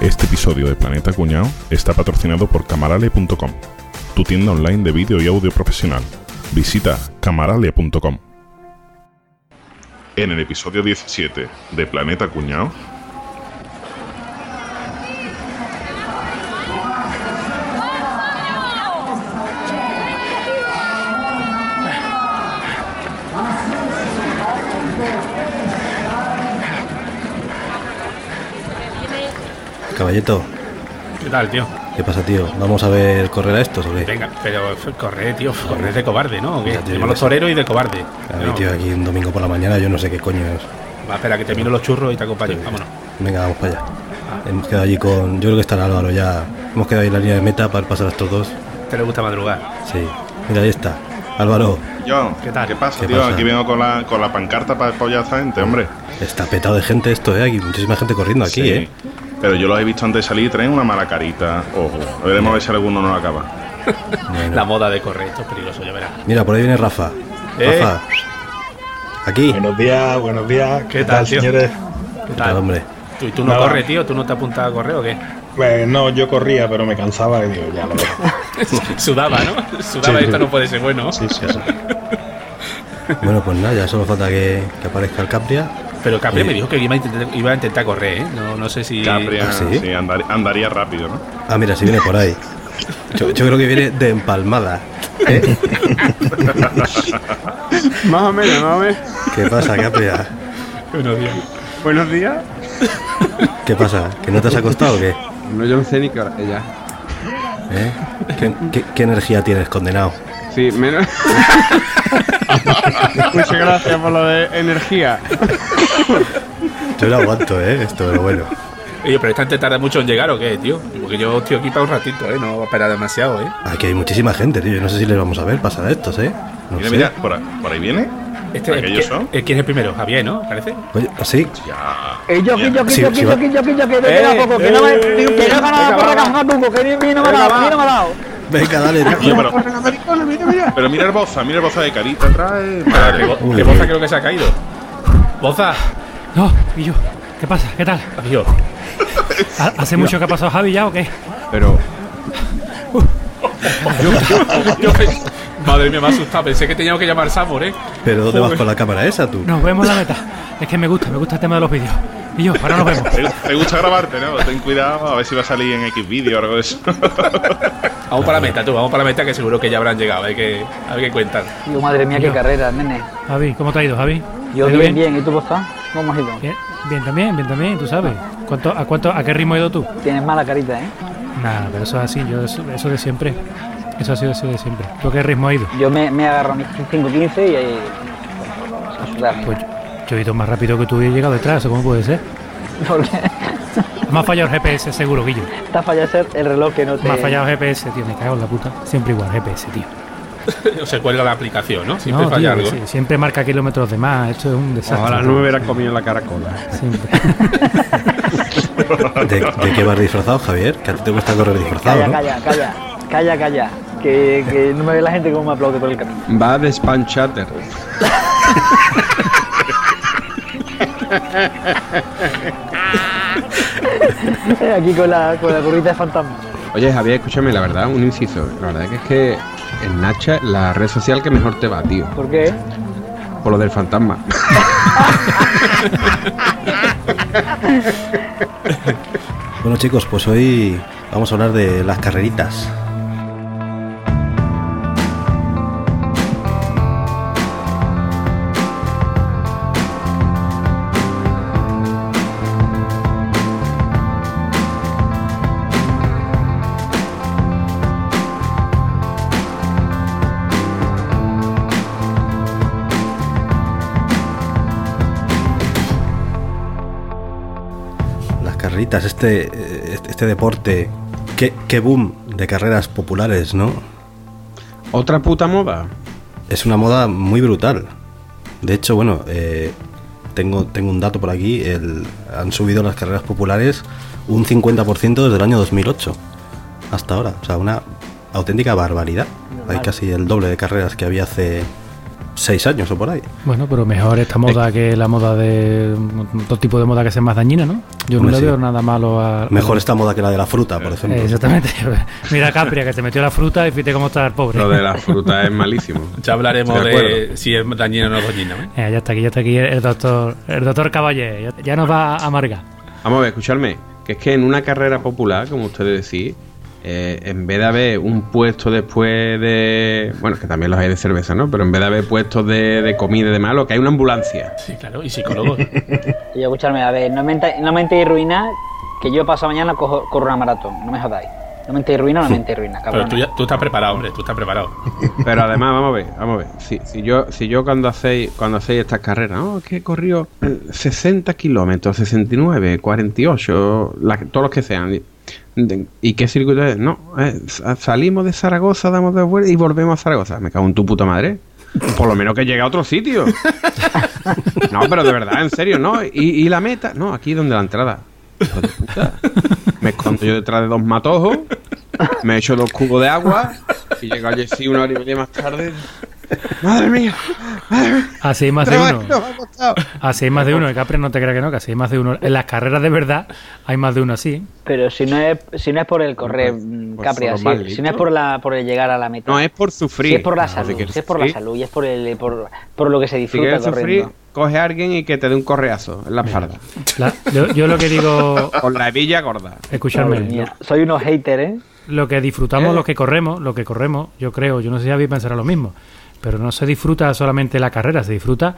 Este episodio de Planeta Cuñado está patrocinado por camarale.com, tu tienda online de vídeo y audio profesional. Visita camarale.com. En el episodio 17 de Planeta Cuñado, Caballito, ¿Qué tal, tío? ¿qué pasa, tío? ¿Vamos a ver correr a estos o qué? Venga, pero corre, tío, corre de cobarde, ¿no? ¿O qué? Ya, tío, Tenemos yo los qué sé. toreros y de cobarde. A No. tío, aquí un domingo por la mañana, yo no sé qué coño es. Va, espera, que te miro los churros y te acompaño. Vámonos. Venga, vamos para allá. Hemos quedado allí con. Yo creo que estará Álvaro ya. Hemos quedado ahí en la línea de meta para pasar a estos dos. ¿Te le gusta madrugar? Sí. Mira, ahí está. Álvaro, yo, ¿Qué tal? pasa, ¿Qué tío? pasa? Aquí vengo con la, con la pancarta para apoyar a esta gente, hombre. está petado de gente esto, ¿eh? Aquí muchísima gente corriendo aquí, Sí. ¿eh? Pero yo los he visto antes de salir y traen una mala carita. Ojo, veremos a ver si alguno no lo acaba. Bueno. La moda de correr, esto es peligroso, ya verás. Mira, por ahí viene Rafa. Eh. Rafa. Aquí. Buenos días, buenos días. ¿Qué tal, tío? señores? ¿Qué ¿Qué tal, hombre? ¿Tú, y tú no corres, tío? ¿Tú no te apuntas a correr o qué? Pues no, yo corría, pero me cansaba y digo, ya lo dejo. Sudaba, ¿no? Sudaba Sí, y esto sí. no puede ser bueno. Sí, sí, sí. Bueno, pues nada, ya solo falta que, que aparezca el Capria. Pero Capri Eh. me dijo que iba a intentar, iba a intentar correr, ¿eh? No, no sé si... Capria, ¿Ah, sí? sí, andar- andaría rápido, ¿no? Ah, mira, si viene por ahí. Yo, yo creo que viene de empalmada. ¿eh? Más o menos, más o menos. ¿Qué pasa, Capria? Buenos días. Buenos días. ¿Qué pasa? ¿Que no te has acostado o qué? No, yo no sé ni qué hora es ya. ¿Eh? ¿Qué, qué, qué energía tienes, condenado? Sí, menos. Muchas gracias por lo de energía. Yo lo aguanto, ¿eh? Esto, pero bueno. Oye, pero esta gente tarda mucho en llegar o qué, tío? Porque yo estoy aquí para un ratito, ¿eh? No va a esperar demasiado, ¿eh? Aquí hay muchísima gente, tío. Yo no sé si les vamos a ver pasar a estos, ¿eh? No Mira, sé. mira, por ahí, por ahí viene. Este, ¿Aquellos ¿qué- son? eh, ¿Quién es el primero? Javier, ¿no? ¿Parece? Oye, ¿así? Ya. Eh, yo, que yo, que Sí, yo, sí que yo, que yo, que que me Eh, que no me, que no que no me dado, va. ni no me ha dado. Venga, dale. Tío, pero, pero mira el boza, mira el boza de carita trae. Madre. Que, Boza creo que se ha caído. Boza. No, y yo, ¿qué pasa? ¿Qué tal? Adiós. ¿Ha- ¿Hace mucho que ha pasado Javi ya o qué? Pero, Yo Madre mía, me ha asustado. Pensé que teníamos que llamar a Samur, ¿eh? ¿Pero dónde vas con la cámara esa, tú? Nos vemos la meta. Es que me gusta, me gusta el tema de los vídeos. Y yo, ahora nos vemos. ¿Te, te gusta grabarte, no? Ten cuidado, a ver si va a salir en X vídeo o algo de eso. Vamos para la meta, tú. Vamos para la meta que seguro que ya habrán llegado. Hay que, hay que cuentar. Digo, madre mía, qué Yo. carrera, nene. Javi, ¿cómo te ha ido, Javi? Yo ¿Te ha ido bien, bien, ¿y tú cómo estás? ¿Cómo has ido? Bien, bien también, bien también, tú sabes. ¿Cuánto, a, cuánto, ¿A qué ritmo has ido tú? Tienes mala carita, ¿eh? Nada, pero eso es así, yo eso, eso de siempre. Eso ha sido eso de siempre. ¿Tú a qué ritmo has ido? Yo me, me agarro a mis 5.15 y ahí... A sudar. Pues yo he ido más rápido que tú y he llegado detrás, ¿eso cómo puede ser? Porque Me ha fallado el GPS, seguro, Guillo. te ha fallado ser el reloj que no te... Me ha fallado el GPS, tío, me cago en la puta. Siempre igual, GPS, tío. O se cuelga la aplicación, ¿no? Siempre no, falla tío, algo. sí, siempre marca kilómetros de más, esto es un desastre. ojalá no me hubiera comido la caracola. Siempre. ¿De, de qué vas disfrazado, Javier? Que a ti te gusta correr disfrazado, Calla, ¿no? calla, calla, calla, calla. Que, que no me ve la gente como me aplaude por el camino. Va de spam chatter. Aquí con la, con la currita de fantasma. Oye, Javier, escúchame, la verdad, un inciso. La verdad que es que en Nacha es la red social que mejor te va, tío. ¿Por qué? Por lo del fantasma. Bueno, chicos, pues hoy vamos a hablar de las carreritas. Carreritas, este, eh, este deporte, qué, qué boom de carreras populares, ¿no? Otra puta moda. Es una moda muy brutal. De hecho, bueno, eh, tengo, tengo un dato por aquí. el- han subido las carreras populares un 50% desde el año 2008 hasta ahora. O sea, una auténtica barbaridad. Hay casi el doble de carreras que había hace seis años o por ahí. Bueno, pero mejor esta moda que la moda de. Todo tipo de moda que sea más dañina, ¿no? Yo no le sí. veo nada malo a. Mejor esta moda que la de la fruta, por ejemplo. Eh, exactamente. Mira Capria, que se metió la fruta y fíjate cómo está el pobre. Lo de la fruta es malísimo. Ya hablaremos De si es dañino o no dañino. ¿eh? Eh, ya está aquí, ya está aquí el doctor, el doctor Caballé. Ya, ya nos va a amargar. Vamos a ver, escuchadme. Que es que en una carrera popular, como ustedes decís, eh, en vez de haber un puesto después de. Bueno, que también los hay de cerveza, ¿no? Pero en vez de haber puestos de, de comida y demás, lo que hay una ambulancia. Sí, claro, y psicólogo. Y escuchadme, a ver, no me, no me entéis ruinar que yo paso mañana cojo, corro una maratón. No me jodáis. No me entéis ruinar, no me ruinar, Pero cabrón. tú, ya- tú estás preparado, hombre, tú estás preparado. Pero además, vamos a ver, vamos a ver. Si, si yo, si yo cuando hacéis, cuando hacéis estas carreras, ¿no? Es que he corrido eh, 60 kilómetros, 69, 48, la- todos los que sean. Y- de- ¿Y qué circuito es? No, eh, sa- salimos de Zaragoza, damos de vuelta y volvemos a Zaragoza. Me cago en tu puta madre. Por lo menos que llegue a otro sitio. No, pero de verdad, en serio, ¿no? ¿Y, y la meta? No, aquí donde la entrada. Hijo de puta. Me escondo yo detrás de dos matojos, me echo dos cubos de agua y llego allí sí una hora y media más tarde. ¡Madre mía! ¡Madre mía! Así hay más de uno. Así hay más de uno. El Capri no te creas que no, que así hay más de uno. En las carreras de verdad hay más de uno así. Pero si no es, si no es por el correr, mm, pues Capria, son si, si no es por, la, por el llegar a la meta. No, es por sufrir. Si es por la No, salud, si si es por la salud y es por, el, por, por lo que se Si disfruta quieres sufrir, coge a alguien y que te dé un correazo en la espalda. La- yo, yo lo que digo, Con la hebilla gorda. escuchadme, Soy unos haters, ¿eh? lo que disfrutamos ¿Eh? los que corremos, lo que corremos, yo creo, yo no sé si Javi pensará lo mismo, pero no se disfruta solamente la carrera, se disfruta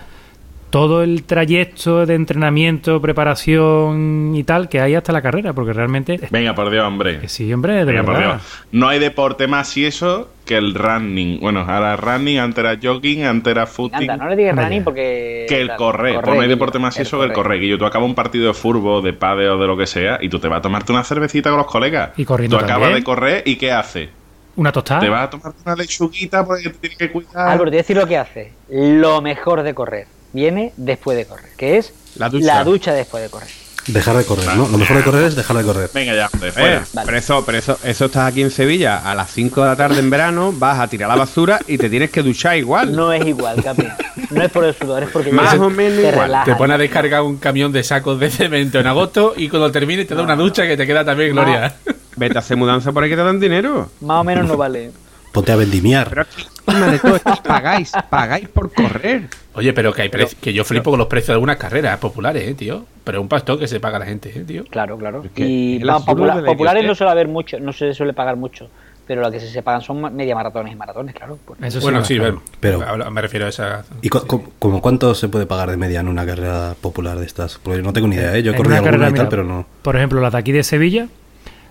todo el trayecto de entrenamiento, preparación y tal que hay hasta la carrera, porque realmente Venga, por Dios, hombre. que sí, hombre, de Venga, por. Dios. No hay deporte más y eso que el running. Bueno, ahora running, antes era jogging, antes era footing. Anda, no le digas running porque. Que el correr, pues no hay deporte más y eso que el correr. Guillo, tú acabas un partido de fútbol, de pádel o de lo que sea, y tú te vas a tomarte una cervecita con los colegas. Y corriendo Tú acabas también. de correr y ¿qué haces? Una tostada. Te vas a tomarte una lechuguita porque te tienes que cuidar. Álvaro, te voy a decir lo que hace. Lo mejor de correr viene después de correr, que es La ducha. después de correr. Dejar de correr, ¿no? Lo mejor de correr es dejar de correr. Venga ya, hombre, Eh, fuera. Vale. pero eso, pero eso, eso estás aquí en Sevilla a las 5 de la tarde en verano, vas a tirar la basura y te tienes que duchar igual. No es igual, Capi. No es por el sudor, es porque Más o menos te igual. Te pone a descargar un camión de sacos de cemento en agosto y cuando termine te da una ducha que te queda también gloria. Vete a hacer mudanza por ahí que te dan dinero. Más o menos no vale. Ponte a vendimiar. Pero encima de todo, es que pagáis, pagáis por correr. Oye, pero que hay preci- que yo flipo con los precios de algunas carreras populares, eh, tío. Pero es un pastón que se paga la gente, eh, tío. Claro, claro. Es que Y absurdo popula- populares no suele haber mucho, no se suele pagar mucho. Pero lo que se, se pagan son media maratones y maratones, claro. pues. Eso sí, bueno, sí, claro. Pero- pero me refiero a esa. ¿Y cu- como cuánto se puede pagar de media en una carrera popular de estas? Porque yo no tengo ni idea, ¿eh? Yo he corrido una alguna carrera, y tal, mira, pero no. Por ejemplo, la de aquí de Sevilla,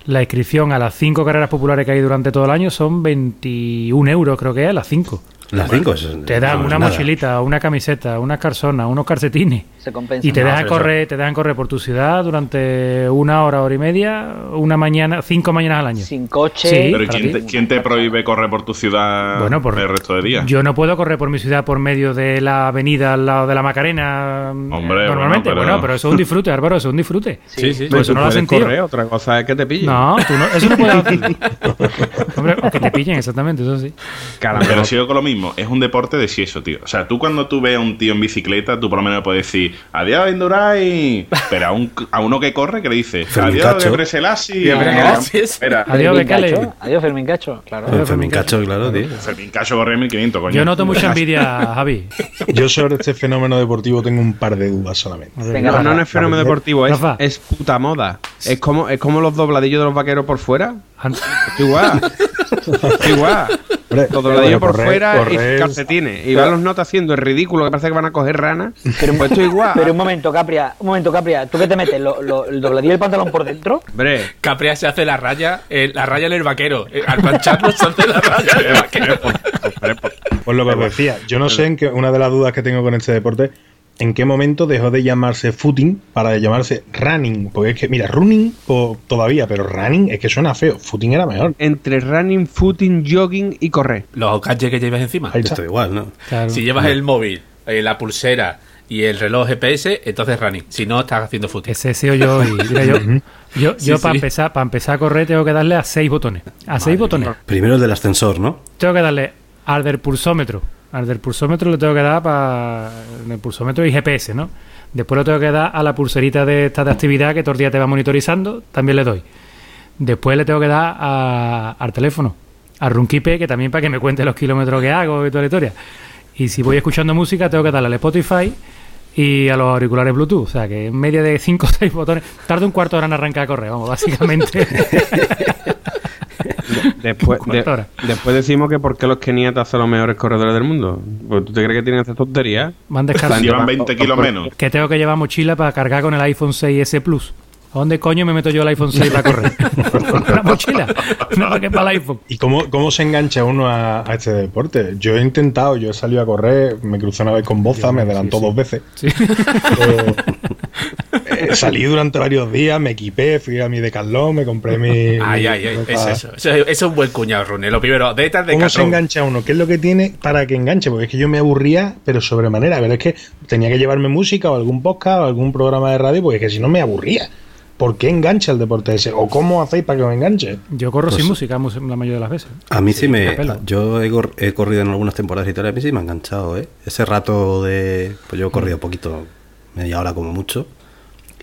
la inscripción a las cinco carreras populares que hay durante todo el año son 21 euros, creo que es, las cinco. Las cinco Te dan no una mochilita, una camiseta, unas calzonas, unos calcetines. Se compensa. Y te dejan correr, te dejan correr por tu ciudad durante una hora, hora y media, una mañana, cinco mañanas al año. Sin coche. Sí, Pero ¿y para quién te, quién te prohíbe correr por tu ciudad Bueno, por- el resto de días? Yo no puedo correr por mi ciudad por medio de la avenida al lado de la Macarena. Hombre, normalmente. bueno, Bueno, pero- eso es un disfrute, Álvaro, eso es un disfrute. Sí, sí. Pues eso Tú no lo sentido. correr, otra cosa es que te pillen. No, tú no, eso no puedes hacer. Hombre, o que te pillen, exactamente, eso sí. Caramba, Pero sigo con lo mismo, es un deporte de si eso, tío. O sea, tú cuando tú ves a un tío en bicicleta, tú por lo menos puedes decir, adiós, Induray. Pero a, un, a uno que corre, que le dice, adiós, Cacho. Gebre Selassie. Gebre No, Selassie. Espera, Adiós, Fermín Becale. Cacho. Adiós, Fermín Cacho. Claro. Fermín Cacho, claro, tío. Fermín Cacho corre 1500, coño. Yo noto mucha envidia, Javi. Yo sobre este fenómeno deportivo tengo un par de dudas solamente. Venga, No, no, es fenómeno deportivo, es, Rafa. es puta moda. Es como, es como los dobladillos de los vaqueros por fuera. Es igual. Es igual. Hombre, Los dobladillos por correr- fuera correr- y calcetines. Y van los notas haciendo el ridículo que parece que van a coger ranas. Pero, Pues esto igual. pero un momento, Capria. Un momento, Capria. ¿Tú qué te metes? ¿Lo, lo- ¿El dobladillo del pantalón por dentro? Hombre, Capria se hace la raya, eh, la raya en el vaquero. Eh, al plancharlo se hace la raya en el vaquero. Pues lo que os decía, yo no sé en qué, una de las dudas que tengo con este deporte, en qué momento dejó de llamarse footing para llamarse running. Porque es que, mira, running pues, todavía, pero running es que suena feo. Footing era mejor. entre running, footing, jogging y correr. Los gadgets que llevas encima. Ahí está. Esto igual, ¿no? claro. Si llevas el móvil, eh, la pulsera y el reloj GPS, entonces running. Si no, estás haciendo footing. Ese sido yo y mira, yo, yo, Sí, yo para sí. empezar, para empezar a correr tengo que darle a seis botones. A seis botones. Primero el del ascensor, ¿no? Tengo que darle al del pulsómetro. Al del pulsómetro le tengo que dar para el pulsómetro y GPS, ¿no? Después le tengo que dar a la pulserita de esta de actividad que todo el día te va monitorizando, también le doy. Después le tengo que dar a- al teléfono, a Runkeeper, que también para que me cuente los kilómetros que hago y toda la historia. Y si voy escuchando música, tengo que darle al Spotify y a los auriculares Bluetooth. O sea, que en media de 5 o 6 botones, tarda un cuarto de hora en arrancar a correr, vamos, básicamente. Después, de- después decimos que por qué los keniatas son los mejores corredores del mundo. Porque tú te crees que tienen esa tontería. Van descargando. Llevan 20 kilos menos. Que tengo que llevar mochila para cargar con el iPhone 6S Plus. ¿A dónde coño me meto yo el iPhone 6 para correr? ¿La mochila? No, para que para el iPhone. ¿Y cómo, cómo se engancha uno a, a este deporte? Yo he intentado, yo he salido a correr, me crucé una vez con Boza, me adelantó dos veces. Sí. Eh, salí durante varios días, me equipé, fui a mi Decathlon, me compré mi... Ay, mi ay, ay. Es eso. Eso, eso es un buen cuñado, Rune. Lo primero, de estas de ¿Cómo se engancha uno? ¿Qué es lo que tiene para que enganche? Porque es que yo me aburría, pero sobremanera. Pero es que tenía que llevarme música o algún podcast o algún programa de radio, porque es que si no me aburría. ¿Por qué engancha el deporte ese? ¿O cómo hacéis para que me enganche? Yo corro Pues- sin música la mayoría de las veces. A mí sí me. capela. Yo he, cor- he corrido en algunas temporadas y tal, a mí sí me ha enganchado, ¿eh? Ese rato de. Pues yo he corrido poquito, media hora como mucho.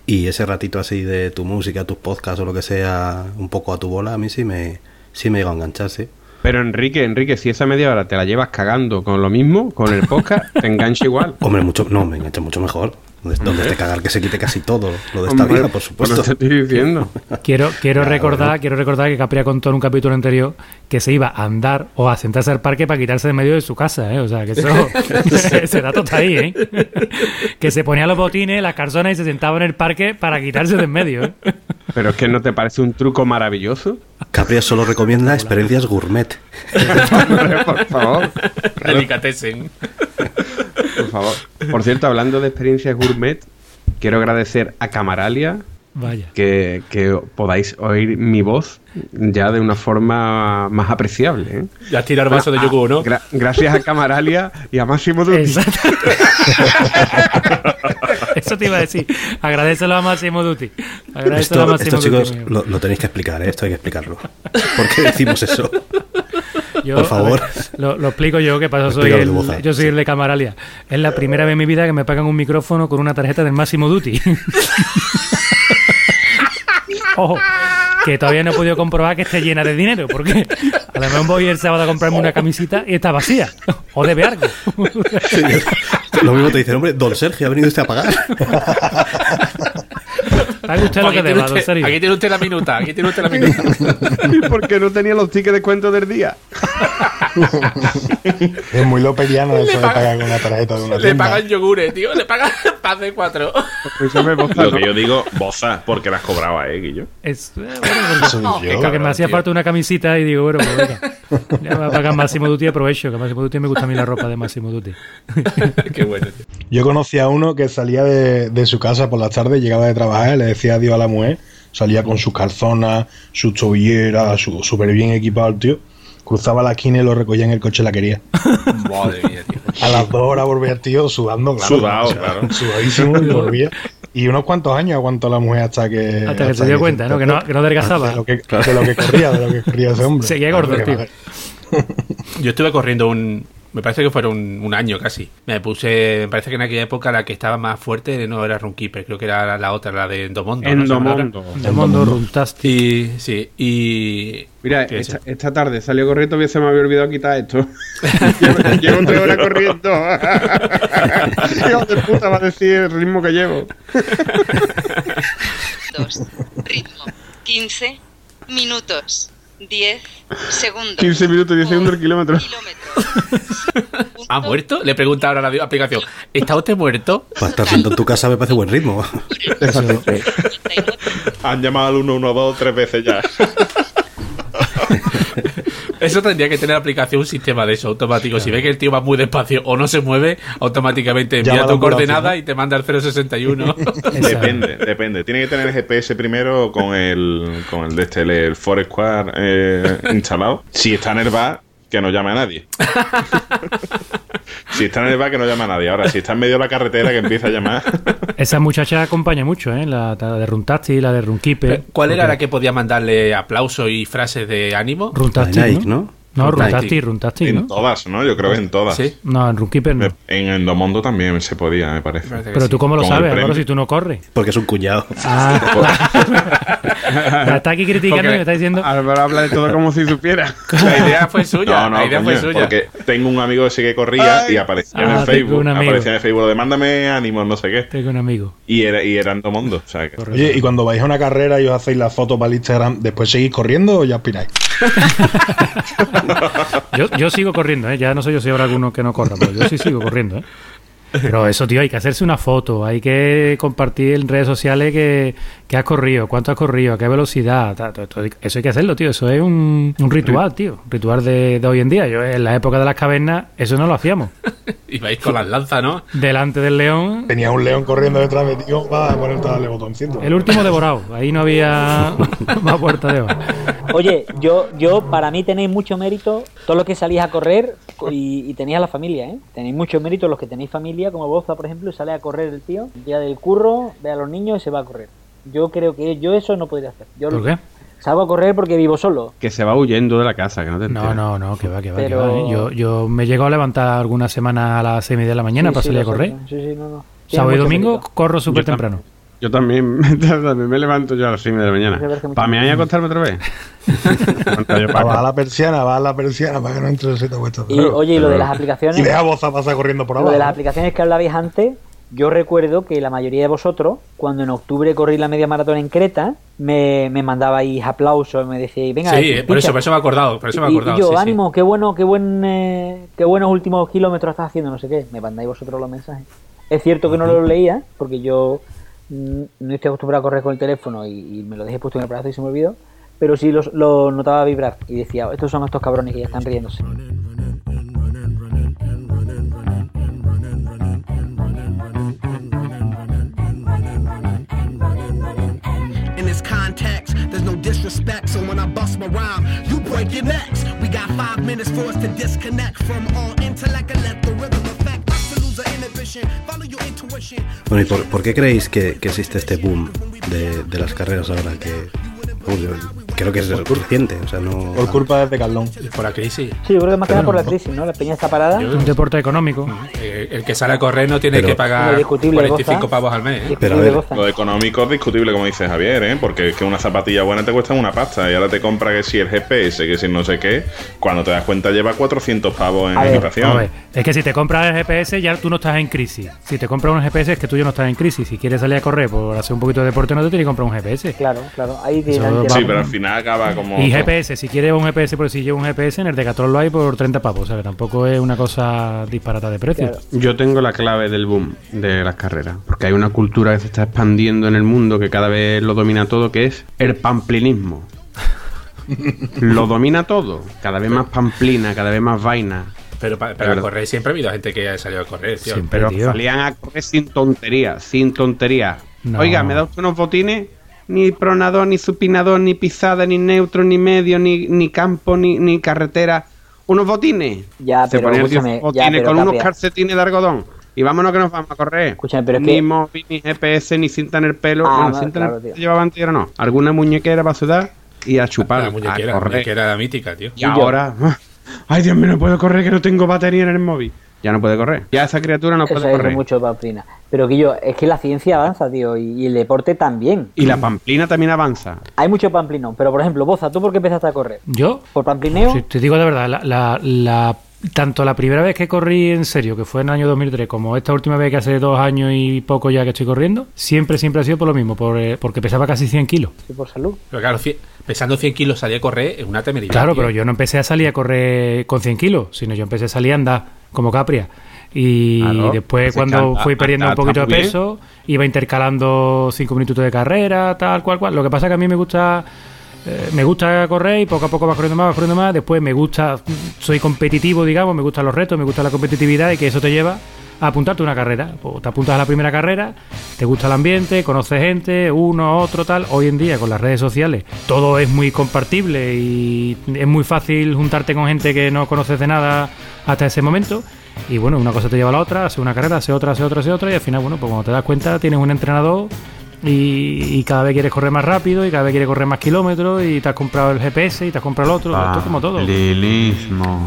Y ese ratito así de tu música, tus podcasts o lo que sea, un poco a tu bola, a mí sí me, sí me llega a enganchar, sí. Pero Enrique, Enrique, si esa media hora te la llevas cagando con lo mismo, con el podcast, te engancha igual. Hombre, mucho, no, me engancha mucho mejor. Donde, esté cagar que se quite casi todo lo de esta Hombre, vida, por pues supuesto. no te estoy diciendo. Quiero, quiero Claro, recordar, bueno. quiero recordar que Capri ha contado en un capítulo anterior que se iba a andar o a sentarse al parque para quitarse de medio de su casa, ¿eh? O sea, que eso, ese dato está ahí, ¿eh? Que se ponía los botines, las calzonas y se sentaba en el parque para quitarse de en medio, ¿eh? Pero es que no te parece un truco maravilloso. Capria solo recomienda experiencias gourmet. Hombre, por favor. Delicatessen. Por favor. Por cierto, hablando de experiencias gourmet, quiero agradecer a Camaralia Vaya. que, que podáis oír mi voz ya de una forma más apreciable. ¿eh? Ya el vaso de yogur, ¿no? Gra- gracias a Camaralia y a Máximo Dutti. Exacto. Eso te iba a decir. Agradecelo a Máximo Duty. Agradecelo a Esto, Máximo esto chicos, Duty. lo, lo tenéis que explicar, ¿eh? esto hay que explicarlo. ¿Por qué decimos eso? Yo, por favor. ver, lo, lo explico yo, que pasa, soy el, yo soy el de Camaralia. Es la primera vez en mi vida que me pagan un micrófono con una tarjeta del Máximo Duty. Ojo, que todavía no he podido comprobar que esté llena de dinero, porque a lo mejor voy el sábado a comprarme una camisita y está vacía. O debe algo. Lo mismo te dicen, hombre, don Sergio, ¿ha venido usted a pagar? Pague usted lo Aquí que tiene deba, usted- don Sergio. aquí tiene usted la minuta. Aquí tiene usted la minuta. Porque no tenía los tickets de cuento del día. Es muy loperiano eso de pagan- pagar con la tarjeta de una Le tienda. pagan yogures, tío. Le pagan paz de cuatro. Lo ¿no? que yo digo, boza, porque las cobraba, eh, Guillo. Es, eh, bueno, porque- Soy yo. cabrón, me hacía tío. falta una camisita y digo, bueno, pues venga. Ya me va a pagar Máximo Duty y aprovecho, que Máximo Duty me gusta a mí la ropa de Máximo Duty. Qué bueno, tío. Yo conocí a uno que salía de, de su casa por la tarde, llegaba de trabajar, le decía adiós a la mujer, salía con sus calzonas, sus tobilleras, su- súper bien equipado el tío, cruzaba la esquina y lo recogía en el coche la quería. Madre mía, tío. A las dos horas volvía el tío sudando, claro. Sudado, claro. Sudadísimo y volvía. Y unos cuantos años aguantó la mujer hasta que... Hasta que se dio cuenta, ¿no? Que no, que no adelgazaba. De lo que, de lo que corría, de lo que corría ese hombre. Seguía gordo, tío. Yo estuve corriendo un. Me parece que fueron un, un año casi. Me puse. Me parece que en aquella época la que estaba más fuerte no era Runkeeper, creo que era la, la otra, la de Endomondo. ¿no? Endomondo. De Mondo Runtasti. Y. Sí, y. Mira, ¿Qué esta, es? esta tarde salió corriendo todavía se me había olvidado quitar esto. llevo, llevo tres horas corriendo. Hijo de puta va a decir el ritmo que llevo. 2. Ritmo. 15 minutos. 10 segundos. 15 minutos, 10 segundos el kilómetro. Kilómetro. ¿Ha muerto? Le pregunta ahora a la aplicación. ¿Está usted muerto? Para estar sentado en tu casa me parece buen ritmo. Han llamado al 112 tres veces ya. Eso tendría que tener aplicación un sistema de eso automático. Si ve que el tío va muy despacio o no se mueve, automáticamente envía tu coordenada ¿no? y te manda el 061. Depende, depende. Tiene que tener el GPS primero con el, con el de este, el, el Foursquare eh, instalado. Si está en el bar, que no llame a nadie. si está en el bar, que no llame a nadie. Ahora, si está en medio de la carretera, que empieza a llamar. Esa muchacha acompaña mucho, ¿eh? La, la de Runtasti, la de Runkeeper. ¿Cuál era la que podía mandarle aplausos y frases de ánimo? Runtasti, Nike, ¿no? ¿No? No, Runtastic, Runtastic, ¿no? En todas, ¿no? Yo creo que en todas. Sí. No, en Runkeeper no. En Endomondo también se podía, me parece. Pero sí. tú cómo lo Con sabes. Álvaro, si tú no corres. Porque es un cuñado. Ah. Está aquí criticando y me está diciendo... Álvaro habla de todo como si supiera. La idea fue suya. No, no, la idea coño, fue suya. porque tengo un amigo que sí que corría y aparecía Ah, en el tengo Facebook. un amigo. Aparecía en el Facebook, de mándame ánimos, no sé qué. Tengo un amigo. Y era, y era Endomondo. O sea, que- Oye, y cuando vais a una carrera y os hacéis la foto para el Instagram, ¿después seguís corriendo o ya aspiráis? Yo, yo sigo corriendo, ¿eh? Ya no sé yo si habrá alguno que no corra, pero yo sí sigo corriendo, ¿eh? Pero eso, tío, hay que hacerse una foto, hay que compartir en redes sociales que, que has corrido, cuánto has corrido, a qué velocidad. todo eso hay que hacerlo, tío. Eso es un, un ritual, tío. Un ritual de, de hoy en día. Yo en la época de las cavernas, eso no lo hacíamos. Y vais con las lanzas, ¿no? Delante del león, Tenía un león corriendo detrás de ti, va a ponerte darle botoncito. el último devorado. Ahí no había más puerta de oro. Oye, yo, yo, para mí tenéis mucho mérito, todos los que salís a correr y, y tenéis a la familia, ¿eh? Tenéis mucho mérito los que tenéis familia, como Boza, por ejemplo, y sale a correr el tío, llega del curro, ve a los niños y se va a correr. Yo creo que yo eso no podría hacer. Yo ¿Por qué? salgo a correr porque vivo solo. Que se va huyendo de la casa, que no te No, enteras. no, no, que va, que va, que Pero- va. ¿eh? Yo, yo me llego a levantar alguna semana a las seis y media de la mañana Sí, para sí, salir a correr. Sí, sí, no, no. Sábado y domingo mérito. corro súper temprano. Yo también, también me levanto yo a las 6 de la mañana. Hay ¿Para mí a acostarme otra vez? Baja la persiana, baja la persiana para que no entre el seta vuestro. Y oye, y lo de las aplicaciones. Y deja Boza pasar corriendo por Lo abajo. de las aplicaciones que hablabais antes, yo recuerdo que la mayoría de vosotros, cuando en octubre corrí la media maratón en Creta, me, me mandabais aplausos, me decíais, venga, Sí, eh, por eso, por eso me he acordado. Por eso me he Y- y acordado. yo, sí, sí. ánimo, qué bueno, qué buen, eh, qué buenos últimos kilómetros estás haciendo, no sé qué. Me mandáis vosotros los mensajes. Es cierto que no los leía, porque yo no estoy acostumbrado a correr con el teléfono y, y me lo dejé puesto en el brazo y se me olvidó. Pero sí los- lo notaba vibrar y decía, estos son estos cabrones que ya están riéndose. Disrespect. So when I bust my rhyme, you break your necks. We got five minutes for us to disconnect from all intellect and let the rhythm Bueno, ¿y por, qué creéis que, existe este boom de las carreras ahora? Que vamos, yo creo que es reciente, o sea, no... Por culpa de Decathlon. Y por la crisis. Sí, yo creo que más que nada por la crisis, ¿no? La peña está parada. Yo- Un deporte económico. Eh, el que sale a correr no tiene Pero- que pagar Lo discutible, 45 Goza. pavos al mes. ¿eh? Pero a ver. Lo económico es discutible, como dice Javier, ¿eh? Porque es que una zapatilla buena te cuesta una pasta y ahora te compra que si el GPS, que si no sé qué, cuando te das cuenta lleva 400 pavos en equipación. Es que si te compras el GPS ya tú no estás en crisis. Si te compras un GPS es que tú ya no estás en crisis. Si quieres salir a correr por hacer un poquito de deporte no te tienes que comprar un GPS. Claro, claro. Ahí tiene Sí, pero al final acaba como... Y GPS, si quieres un GPS, por si lleva un GPS, en el Decathlon lo hay por 30 pavos. O sea que tampoco es una cosa disparata de precio. Claro. Yo tengo la clave del boom de las carreras, porque hay una cultura que se está expandiendo en el mundo que cada vez lo domina todo, que es el pamplinismo. lo domina todo, cada vez más pamplina, cada vez más vaina. Pero para, correr siempre ha habido gente que ha salido a correr, tío. Siempre. Pero tío. salían a correr sin tonterías, sin tonterías. No. Oiga, ¿me da usted unos botines? Ni pronador, ni supinador, ni pisada, ni neutro, ni medio, ni, ni campo, ni, ni carretera. ¿Unos botines? Ya, Se pero escúchame, botines ya, pero con unos calcetines de algodón. Y vámonos que nos vamos a correr. Escúchame, pero es ni que- móvil, ni GPS, ni cinta en el pelo. Ah, bueno, vale, cinta claro, en el tío. pelo llevaba antes no. Alguna muñequera para sudar y a chupar. la muñequera, a la correr. muñequera era mítica, tío. Y ahora, ay Dios mío, no puedo correr que no tengo batería en el móvil. Ya no puede correr. Ya esa criatura no Eso puede es correr. mucho pamplina. Pero que yo, es que la ciencia avanza, tío, y, y el deporte también. Y la pamplina también avanza. Hay mucho pamplinón. Pero, por ejemplo, Boza, ¿tú por qué empezaste a correr? Yo, ¿Por pamplineo? si te digo de verdad, la, la- la- tanto la primera vez que corrí en serio, que fue en el año 2003, como esta última vez que hace dos años y poco ya que estoy corriendo, siempre, siempre ha sido por lo mismo, por, eh, porque pesaba casi 100 kilos. Sí, por salud. Pero claro, pesando 100 kilos salir a correr es una temeridad. Claro, tío. pero yo no empecé a salir a correr con 100 kilos, sino yo empecé a salir a andar como Capria. Y después, se cuando fui perdiendo un poquito de peso, iba intercalando cinco minutos de carrera, tal cual, cual. Lo que pasa es que a mí me gusta. eh, me gusta correr y poco a poco va corriendo más, va corriendo más. Después me gusta, soy competitivo, digamos, me gustan los retos, me gusta la competitividad y que eso te lleva a apuntarte a una carrera. Pues te apuntas a la primera carrera, te gusta el ambiente, conoces gente, uno, otro, tal. Hoy en día con las redes sociales todo es muy compartible y es muy fácil juntarte con gente que no conoces de nada hasta ese momento. Y bueno, una cosa te lleva a la otra, hace una carrera, hace otra, hace otra, hace otra, y al final, bueno, pues cuando te das cuenta tienes un entrenador y, y cada vez quieres correr más rápido y cada vez quieres correr más kilómetros y te has comprado el GPS y te has comprado el otro, esto es como todo. Lilismo.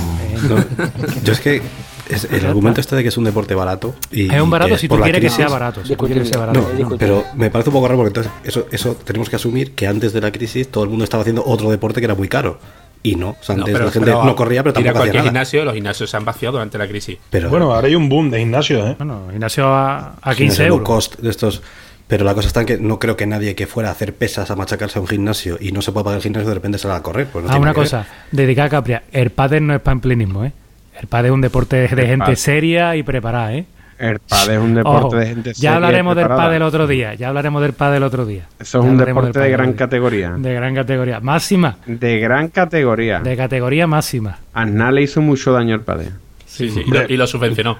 Yo es que es el argumento este de que es un deporte barato. Y, Es un barato si tú quieres que sea barato. Si tú quieres que sea No, barato. no, pero me parece un poco raro porque entonces eso, eso tenemos que asumir que antes de la crisis todo el mundo estaba haciendo otro deporte que era muy caro. Y no, o sea, No, antes pero- la gente pero no corría, pero tampoco hacía nada. gimnasio, los gimnasios se han vaciado durante la crisis. Pero, Bueno, ahora hay un boom de gimnasios, ¿eh? Bueno, gimnasio a, a 15 gimnasios low euros. cost de estos. Pero la cosa está en que no creo que nadie que fuera a hacer pesas a machacarse a un gimnasio y no se pueda pagar el gimnasio de repente salga a correr. Pues no Ah, tiene una cosa, dedicada a Capria. El pádel no es pamplenismo, ¿eh? El pádel es un deporte de gente seria y preparada, ¿eh? El pádel es un deporte Ojo, de gente ya hablaremos del pádel otro día, ya hablaremos del pádel otro día. Eso es Ya un deporte de gran categoría. De gran categoría. Máxima. De gran categoría. De categoría máxima. Aznar le hizo mucho daño al pádel. Sí, sí. Y lo, y lo subvencionó.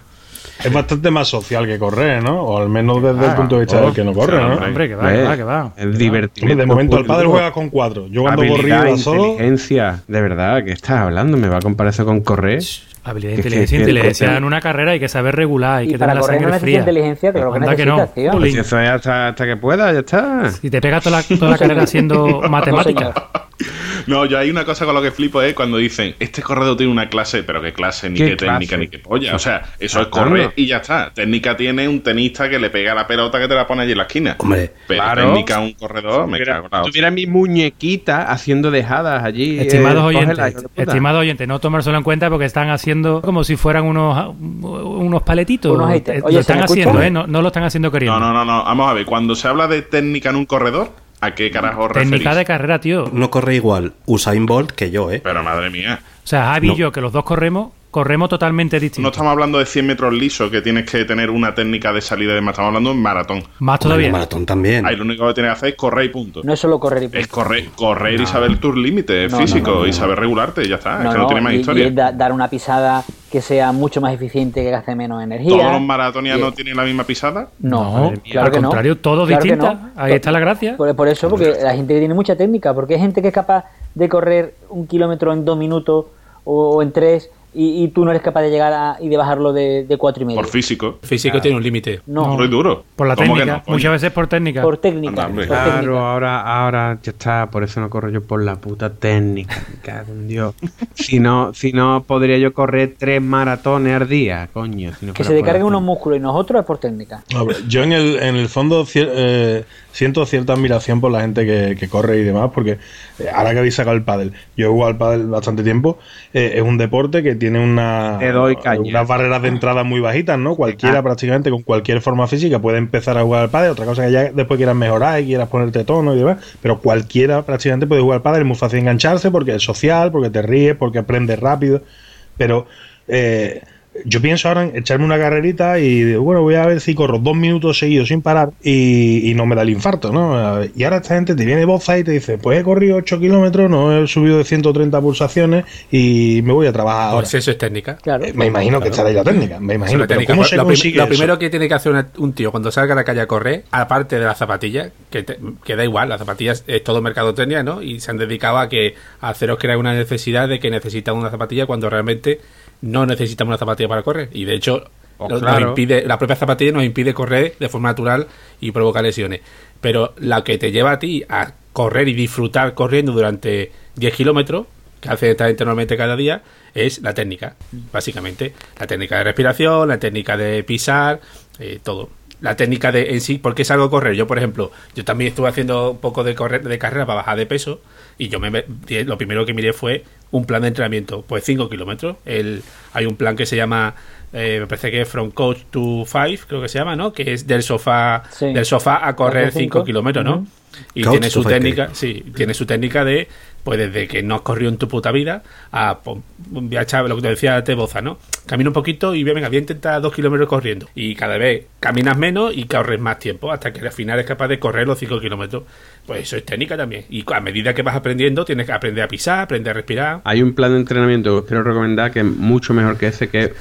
Es bastante más social que correr, ¿no? O al menos desde el Ah, punto de vista oh, del que no corre, ¿no? hombre. Que va, que Eh, va, que va. El divertimento. Hombre, de momento el padre juega con cuatro. Yo cuando corría solo. inteligencia. De verdad, ¿qué estás hablando? ¿Me va a comparar eso con correr? Habilidad, inteligencia, que el inteligencia en una carrera hay que saber regular, hay Y que tener la no sangre necesitas fría. inteligencia, pero lo que Anda que no. necesitas, tío. Jolín. Si eso es hasta, hasta que pueda, ya está. Si te pegas toda la, toda la carrera haciendo matemáticas. No, yo hay una cosa con lo que flipo es cuando dicen, este corredor tiene una clase, pero qué clase, ni ¿Qué qué, técnica, ni qué polla. O sea, eso es Claro. correr y ya está. Técnica tiene un tenista que le pega la pelota que te la pone allí en la esquina. Hombre, Pero Claro. técnica un corredor, me Tuviera, cago en la tuviera mi muñequita haciendo dejadas allí. eh, Estimados oyentes, estimados oyentes, no tomárselo en cuenta porque están haciendo como si fueran unos unos paletitos. Unos haters. Eh, Oye, lo ¿se están haciendo, ¿eh? No, no lo están haciendo queriendo. No, no, no, no. Vamos a ver, cuando se habla de técnica en un corredor, ¿a qué carajo referís? Técnica de carrera, tío. no corre igual Usain Bolt que yo, ¿eh? Pero madre mía, O sea, Javi No. y yo, que los dos corremos, corremos totalmente no distintos. estamos hablando de 100 metros lisos que tienes que tener una técnica de salida de más, estamos hablando de maratón. Más todavía. maratón también. Ahí lo único que tienes que hacer es correr y punto. No es solo correr y Es punto. correr, correr y saber tus límites No, no, físicos no, no, y no. saber regularte, ya está. No, es que no, no, tiene más y- y historia. es da- dar una pisada que sea mucho más eficiente, que gaste menos energía. ¿Todos los maratonianos Y- tienen la misma pisada? No, No, claro al que no. contrario, todos Claro distintas. no. Ahí está la gracia. Por, por eso, porque la gente que tiene mucha técnica, porque hay gente que es capaz de correr un kilómetro en dos minutos o, o en tres y, y tú no eres capaz de llegar a, y de bajarlo de, de cuatro y medio. Por físico. Físico tiene un límite. no, Duro y duro. Por la ¿Cómo que técnica. no? Muchas veces por técnica. por técnica. Anda, hombre. por Claro, técnica. ahora, ahora ya está, por eso no corro yo por la puta técnica. cago en Dios. Si no, si no podría yo correr tres maratones al día, coño. si no Que se descarguen unos músculos y nosotros es por técnica. A ver, Yo en el, en el fondo eh, siento cierta admiración por la gente que, que corre y demás, porque eh, ahora que habéis sacado el pádel, yo he jugado al pádel bastante tiempo, eh, es un deporte que tiene una, unas barreras de entrada muy bajitas, ¿no? Cualquiera Ah. prácticamente con cualquier forma física puede empezar a jugar al pádel, otra cosa que ya después quieras mejorar y quieras ponerte tono y demás, pero cualquiera prácticamente puede jugar al pádel, es muy fácil engancharse porque es social, porque te ríes, porque aprendes rápido, pero... eh, yo pienso ahora en echarme una carrerita y digo, bueno, voy a ver si corro dos minutos seguidos sin parar y, y no me da el infarto, ¿no? Y ahora esta gente te viene boza y te dice, pues he corrido 8 kilómetros, no he subido de 130 pulsaciones y me voy a trabajar ahora. Pues eso es técnica. Claro. Eh, Me imagino que estará ahí la técnica, me imagino. es Pero técnica. ¿cómo se lo, prim- consigue lo eso? primero que tiene que hacer una- un tío cuando salga a la calle a correr, aparte de las zapatillas, que, te- que da igual, las zapatillas es todo mercadotecnia, ¿no? Y se han dedicado a que a haceros crear una necesidad de que necesitan una zapatilla cuando realmente no necesitamos una zapatilla para correr. Y de hecho, Oh, nos impide, la propia zapatilla nos impide correr de forma natural y provoca lesiones. Pero la que te lleva a ti a correr y disfrutar corriendo durante 10 kilómetros, que hace esta gente normalmente cada día, es la técnica, básicamente. La técnica de respiración, la técnica de pisar, eh, todo. La técnica de en sí, porque es algo correr. Yo, por ejemplo, yo también estuve haciendo un poco de, correr, de carrera para bajar de peso y yo me, lo primero que miré fue un plan de entrenamiento, pues 5 kilómetros. El, hay un plan que se llama, eh, me parece que es From Coach to Five, creo que se llama, ¿no? Que es del sofá, Sí. del sofá a correr Correr 5 cinco. kilómetros, ¿no? Y tiene su 5K. técnica, sí, tiene su técnica de, pues desde que no has corrido en tu puta vida, a, pues, voy a echar lo que te decía Teboza, ¿no? Camina un poquito y venga, voy a intentar dos kilómetros corriendo. Y cada vez caminas menos y corres más tiempo, hasta que al final es capaz de correr los 5 kilómetros. Pues eso es técnica también. Y a medida que vas aprendiendo, tienes que aprender a pisar, aprender a respirar. Hay un plan de entrenamiento que os quiero recomendar que es mucho mejor que ese, que es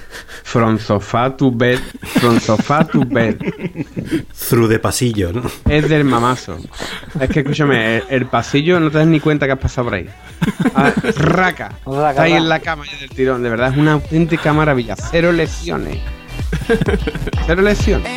From Sofá to Bed, From Sofá to Bed. Through de pasillo, ¿no? Es del mamazo. Es que escúchame, el, el pasillo no te das ni cuenta que has pasado por ahí. Ah, raca. Raca, Está ahí raca. en la cama ya del tirón. De verdad es una auténtica maravilla. Cero lesiones. Cero lesiones.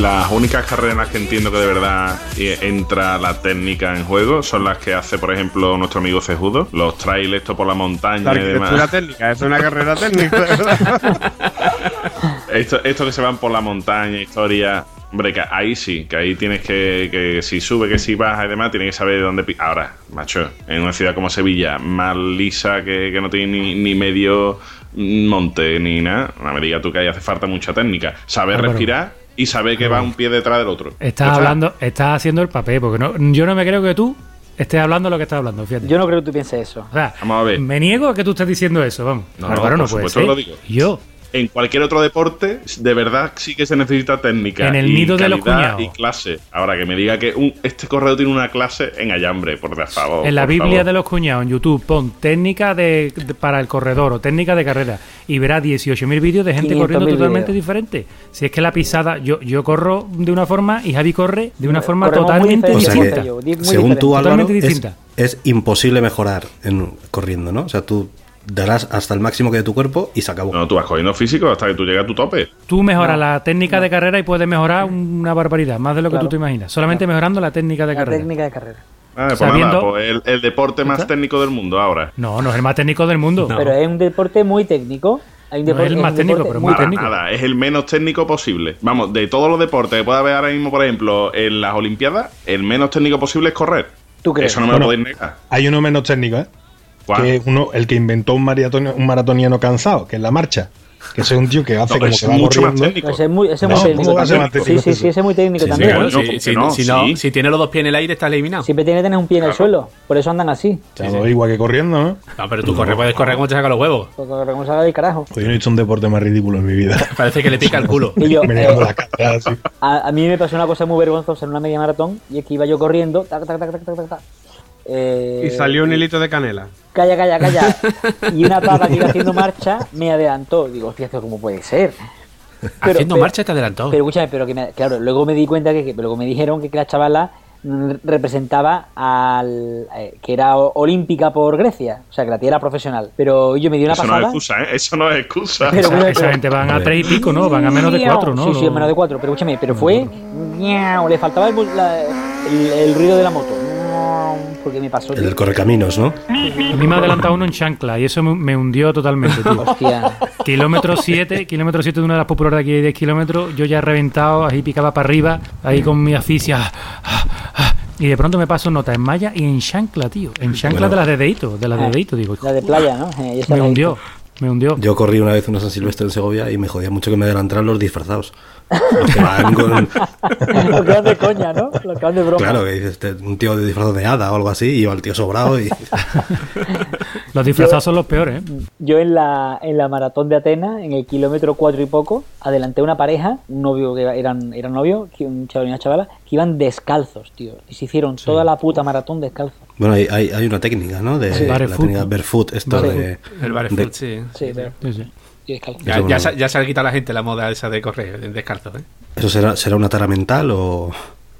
Las únicas carreras en las que entiendo que de verdad eh, entra la técnica en juego son las que hace, por ejemplo, nuestro amigo Cejudo. Los trails esto por la montaña La y demás. técnica, es una carrera técnica, verdad. Esto, esto que se van por la montaña, historia. Hombre, que ahí sí, que ahí tienes que, que si sube, que si baja y demás, tienes que saber de dónde. Ahora, macho, en una ciudad como Sevilla, más lisa que, que no tiene ni, ni medio monte ni nada, no me digas tú que ahí hace falta mucha técnica. Saber Ah, respirar y saber que va un pie detrás del otro. Estás está. hablando, estás haciendo el papel, porque no, yo no me creo que tú estés hablando lo que estás hablando, fíjate. Yo no creo que tú pienses eso. O sea, Vamos a ver. me niego a que tú estés diciendo eso, vamos. No, Álvaro, no, no, por puede supuesto ser. que lo digo. Yo, En cualquier otro deporte, de verdad sí que se necesita técnica. En el y nido de los calidad cuñados. Y clase. Ahora que me diga que un, este correo tiene una clase en Allambre, por favor. en la Biblia favor. de los cuñados, en YouTube, pon técnica de, de- para el corredor o técnica de carrera y verás 18.000 vídeos de gente 500.000 corriendo totalmente diferente. Si es que la pisada, yo, yo corro de una forma y Javi corre de una forma Corremos totalmente O sea distinta. según tú. Álvaro, Totalmente es, distinta. es imposible mejorar en, corriendo, ¿no? O sea, tú darás hasta el máximo que de tu cuerpo y se acabó. No, tú vas cogiendo físico hasta que tú llegas a tu tope. Tú mejoras la técnica de carrera y puedes mejorar una barbaridad, más de lo que Claro. tú te imaginas. Solamente mejorando la técnica de La carrera. técnica de carrera. Ah, pues Sabiendo- nada, pues el, el deporte más ¿Está? técnico del mundo ahora. No, no es el más técnico del mundo. Pero es un deporte muy técnico. Hay un No es deporte, el más un técnico, deporte pero muy muy Para técnico. nada, es el menos técnico posible. Vamos, de todos los deportes que puede haber ahora mismo, por ejemplo, en las Olimpiadas, el menos técnico posible es correr. ¿Tú crees? Eso no me Bueno, lo podéis negar. Hay uno menos técnico, ¿eh? ¿Cuál? Que es uno, el que inventó un, maratoni- un maratoniano cansado, que es la marcha. Que ese es un tío que hace No, como es que va mucho más corriendo. técnico. Ese es muy, ese es No, muy técnico. ¿cómo va a ser también. más técnico Sí, sí, sí, ese es muy técnico Sí, sí, también. claro. Claro, ¿cómo si, no? si no- Sí. si tienes los dos pies en el aire, estás eliminado. Siempre tiene que tener un pie en el suelo. Por eso andan así. Claro, igual que corriendo, ¿no? No, pero tú corres, puedes correr como te saca los huevos. Porque como se haga del carajo. Pues yo no he hecho un deporte más ridículo en mi vida. Parece que le pica el culo. Y yo, eh, la cara así. a, a mí me pasó una cosa muy vergonzosa en una media maratón y es que iba yo corriendo, tac, tac, tac, tac, tac, tac, tac. Eh, Y salió un hilito de canela. Calla, calla, calla. Y una pava que iba haciendo marcha me adelantó. Digo, hostia, ¿esto cómo puede ser? Pero- Haciendo pero- marcha te adelantó. Pero escúchame, pero que me- claro, luego me di cuenta que, que- luego me dijeron que la chavala representaba al eh, que era olímpica por Grecia, o sea que la tía era profesional. Pero yo me di una Eso no es excusa, ¿eh? Eso no es excusa. Pero- Esa, esa gente van a tres y pico, ¿no? Van a menos de cuatro, ¿no? Sí, sí, a menos de cuatro. Pero escúchame, pero fue. Le faltaba el, bu- la- el- el ruido de la moto. Porque me pasó. El del correcaminos, ¿no? A mí me ha adelantado uno en chancla y eso me, me hundió totalmente, tío. Hostia. Kilómetro 7, kilómetro 7 de una de las populares de aquí de 10 kilómetros, yo ya he reventado, ahí picaba para arriba, ahí con mi asfixia. ah, ah, y de pronto me paso nota en malla y en chancla, tío. En chancla Bueno. de las de dedito, de las de dedito, digo. La de playa, ¿no? Eh, Me hundió, me hundió. Yo corrí una vez una San Silvestre en Segovia y me jodía mucho que me adelantaran los disfrazados. Los que van con... Lo que van de coña, ¿no? Lo que van de broma. Claro, que dices, un tío de disfrazado de hada o algo así, y iba el tío sobrado y... Los disfrazados son los peores, ¿eh? Yo en la, en la maratón de Atenas, en el kilómetro cuatro y poco, adelanté a una pareja, un novio que eran, eran novios, un chaval y una chavala, que iban descalzos, tío. Y se hicieron toda la puta maratón descalzos. Bueno, hay, hay, hay una técnica, ¿no? De Sí. la Barefoot, técnica barefoot, esto Barefoot. de... El barefoot, de- sí. Sí, pero Sí. Ya, se, ya se ha quitado la gente la moda esa de correr en descalzo, ¿eh? ¿Eso será, será una tara mental o...?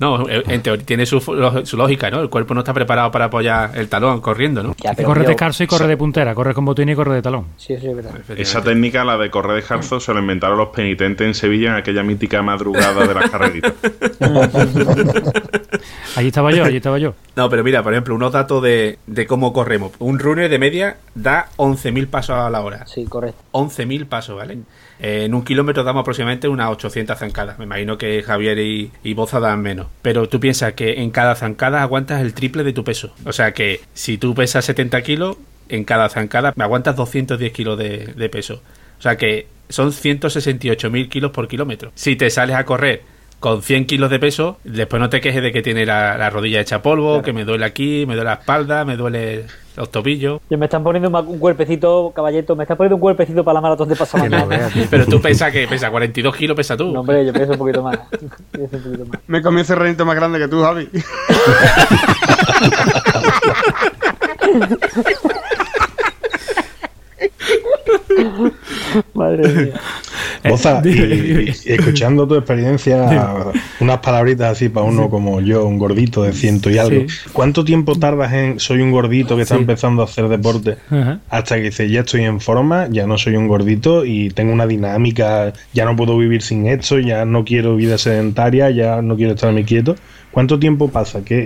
No, eh, en teoría tiene su, su lógica, ¿no? El cuerpo no está preparado para apoyar el talón corriendo, ¿no? Ya, corre descalzo y corre de puntera, corre con botín y corre de talón. Sí, sí, es verdad. Esa técnica, la de correr descalzo, se la inventaron los penitentes en Sevilla en aquella mítica madrugada de las carreritas. Allí estaba yo, allí estaba yo. No, pero mira, por ejemplo, unos datos de, de cómo corremos. Un runner de media da 11.000 pasos a la hora. Sí, correcto. 11.000 pasos, ¿vale? En un kilómetro damos aproximadamente unas 800 zancadas. Me imagino que Javier y, y Boza dan menos. Pero tú piensas que en cada zancada aguantas el triple de tu peso. O sea que si tú pesas 70 kilos, en cada zancada me aguantas 210 kilos de, de peso. O sea que son 168.000 kilos por kilómetro. Si te sales a correr con 100 kilos de peso, después no te quejes de que tiene la, la rodilla hecha polvo, que me duele aquí, me duele la espalda, me duele los tobillos. Ya me están poniendo un cuerpecito, caballeto, me están poniendo un cuerpecito para la maratón de tío. Pero tú pesas que pesa 42 kilos, pesa tú. No, hombre, yo pienso un poquito más. Pienso un poquito más. Me comí ese renito más grande que tú, Javi. Madre mía. Boza, y, escuchando tu experiencia unas palabritas así para uno como yo, un gordito de ciento y algo. Sí. ¿Cuánto tiempo tardas en soy un gordito que está Sí. empezando a hacer deporte Ajá. hasta que dices ya estoy en forma, ya no soy un gordito y tengo una dinámica, ya no puedo vivir sin esto, ya no quiero vida sedentaria, ya no quiero estarme quieto? ¿Cuánto tiempo pasa? ¿Qué,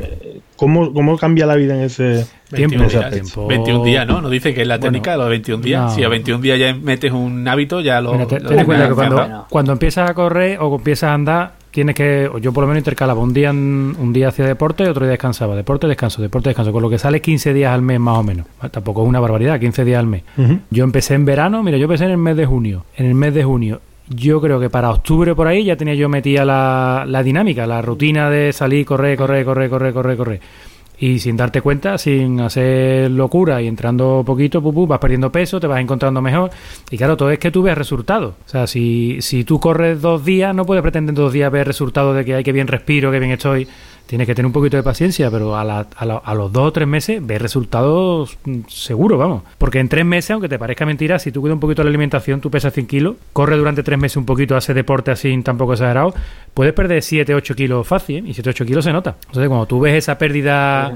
eh, cómo, ¿Cómo cambia la vida en ese, Tiempo, en ese días, aspecto? tiempo. 21 días, ¿no? Nos dicen que es la Bueno, técnica de los 21 días. no. Si a 21 días ya metes un hábito, ya lo. Mira, te- lo ten en cuenta que cuando, cuando empiezas a correr o empiezas a andar, tienes que, o yo por lo menos intercalaba un día, un día hacía deporte y otro día descansaba. Deporte, descanso, deporte, descanso. Con lo que sale 15 días al mes más o menos. Ah, Tampoco es una barbaridad, 15 días al mes. Yo empecé en verano, mira, yo empecé en el mes de junio. En el mes de junio. Yo creo que para octubre por ahí ya tenía yo metida la, la dinámica, la rutina de salir, correr, correr, correr, correr, correr, correr. Y sin darte cuenta, sin hacer locura y entrando poquito, pu, pu, vas perdiendo peso, te vas encontrando mejor. Y claro, todo es que tú ves resultados. O sea, si, si tú corres dos días, no puedes pretender en dos días ver resultados de que hay que bien respiro, que bien estoy. Tienes que tener un poquito de paciencia, pero a, la- a, la- a los dos o tres meses ves resultados mm, seguro, vamos. Porque en tres meses, aunque te parezca mentira, si tú cuidas un poquito la alimentación, tú pesas 100 kilos, corres durante tres meses un poquito, haces deporte así tampoco exagerado, puedes perder 7, 8 kilos fácil, ¿eh? y 7, 8 kilos se nota. Entonces, cuando tú ves esa pérdida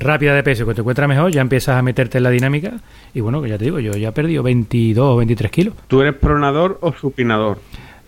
rápida de peso que te encuentras mejor, ya empiezas a meterte en la dinámica. Y bueno, que ya te digo, yo ya he perdido 22 o 23 kilos. ¿Tú eres pronador o supinador?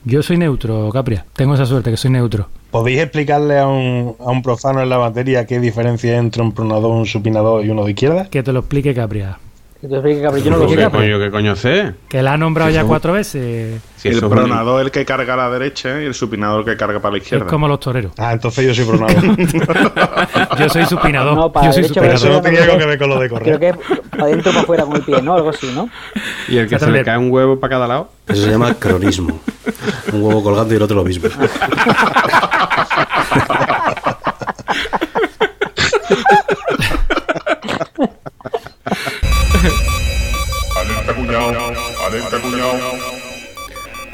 Yo soy neutro, Capria. Tengo esa suerte que soy neutro. ¿Podéis explicarle a un, a un profano en la materia qué diferencia hay entre un pronador, un supinador y uno de izquierda? Que te lo explique Capria. Que te explique, cabrón, yo no lo ¿Qué sé. Capri. coño, ¿Qué coño sé? Que la ha nombrado ya cuatro veces. Si el eso es pronador el que carga a la derecha y el supinador el que carga para la Es izquierda. como los toreros. Ah, entonces yo soy pronador. Yo soy supinador. No, para yo soy para eso supinador. no tenía algo que ver con lo de Creo correr. que es para adentro o para afuera con el pie, ¿no? Algo así, ¿no? Y el que se le cae un huevo para cada lado. Eso se llama cronismo. Un huevo colgando y el otro lo mismo.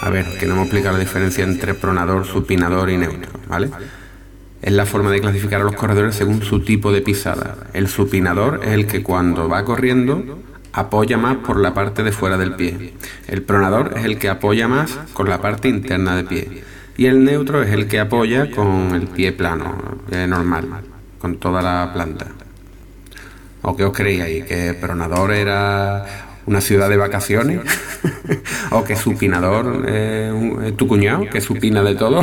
A ver, que no me explica la diferencia entre pronador, supinador y neutro, ¿vale? Es la forma de clasificar a los corredores según su tipo de pisada. El supinador es el que cuando va corriendo apoya más por la parte de fuera del pie. El pronador es el que apoya más con la parte interna del pie. Y el neutro es el que apoya con el pie plano, eh, normal, con toda la planta. ¿O qué os creíais? ¿Que Pronador era una ciudad de vacaciones? ¿O que Supinador es un- es tu cuñado, que supina de todo?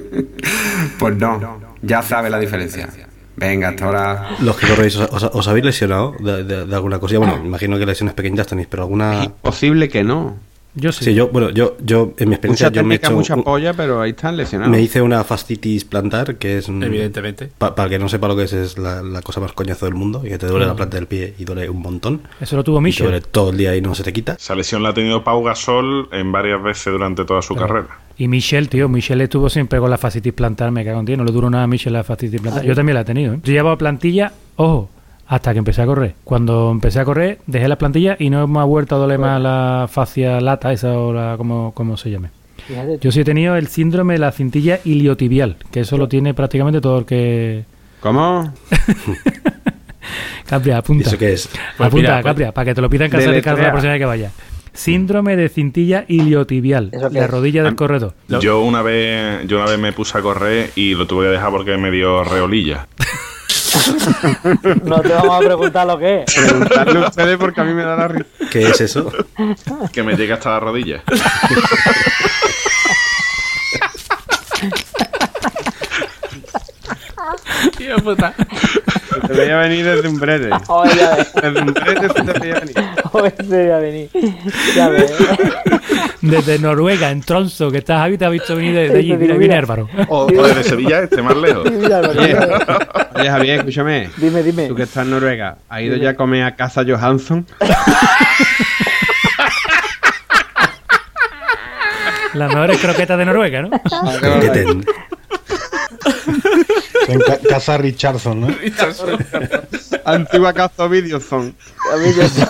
pues no, ya sabe la diferencia. Venga, hasta ahora. Los que corréis, ¿os, os- habéis lesionado de, de- de alguna cosilla? Bueno, imagino que lesiones pequeñitas tenéis, pero alguna... Posible que no. Yo sí. Sí, yo, bueno, yo, yo en mi experiencia Mucha yo me he hecho mucha polla, pero ahí están lesionados. me hice una fascitis plantar, que es... un- Evidentemente. pa- para el que no sepa lo que es, es la, la cosa más coñazo del mundo, y que te duele la planta del pie y duele un montón. Eso lo tuvo Y te duele Michel. todo el día y no se te quita. Esa lesión la ha tenido Pau Gasol en varias veces durante toda su carrera. Y Michel, tío, Michel estuvo siempre con la fascitis plantar, me cago en ti, no le duró nada a Michel la fascitis plantar. Yo también la he tenido, ¿eh? Yo llevaba plantilla, ojo, hasta que empecé a correr. Cuando empecé a correr, dejé las plantillas y no me ha vuelto a doler más la fascia lata, esa o la, como, como se llame. Yo sí he tenido el síndrome de la cintilla iliotibial, que eso lo tiene prácticamente todo el que... ¿Cómo? Capria, ¿Y apunta. eso qué es? Pues apunta, mira, pues- Capria, para que te lo pida en casa de. Ricardo la próxima vez que vaya. Síndrome de cintilla iliotibial, ¿Eso qué la es? rodilla del corredor. Yo una vez, yo una vez me puse a correr y lo tuve que dejar porque me dio reolilla. No te vamos a preguntar lo que es. Preguntarle a ustedes porque a mí me da la risa. ¿Qué es eso? Que me llega hasta la rodilla. Tío puta. Se te veía venir desde un brete. Ya ves. Desde un brete se te veía venir. Se a venir. Ya ves. Desde Noruega, en Tronso, que estás ahí, te has visto venir de, de allí. Digo, Mira, mira. viene Álvaro. O, o desde Sevilla, este más lejos. Oye, oye, Javier, escúchame. Dime, dime. Tú que estás en Noruega, ¿has ido ya a comer a casa Johansson? Las mejores croquetas de Noruega, ¿no? En ca- casa Richardson, ¿no? Antigua casa yo-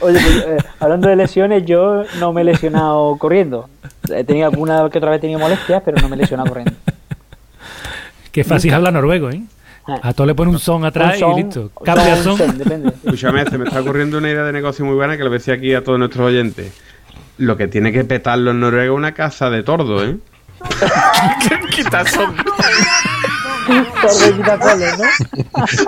Oye, pues, eh, hablando de lesiones, yo no me he lesionado corriendo. He tenido alguna que otra vez he tenido molestias, pero no me he lesionado corriendo. Qué fácil habla noruego, ¿eh? A todo le pone un son atrás Un son, y listo. Cambia son, son. depende. Escúchame, se me está ocurriendo una idea de negocio muy buena que le voy a decir aquí a todos nuestros oyentes. Lo que tiene que petarlo en Noruega es una casa de tordo, ¿eh? Y quitacoles, ¿no?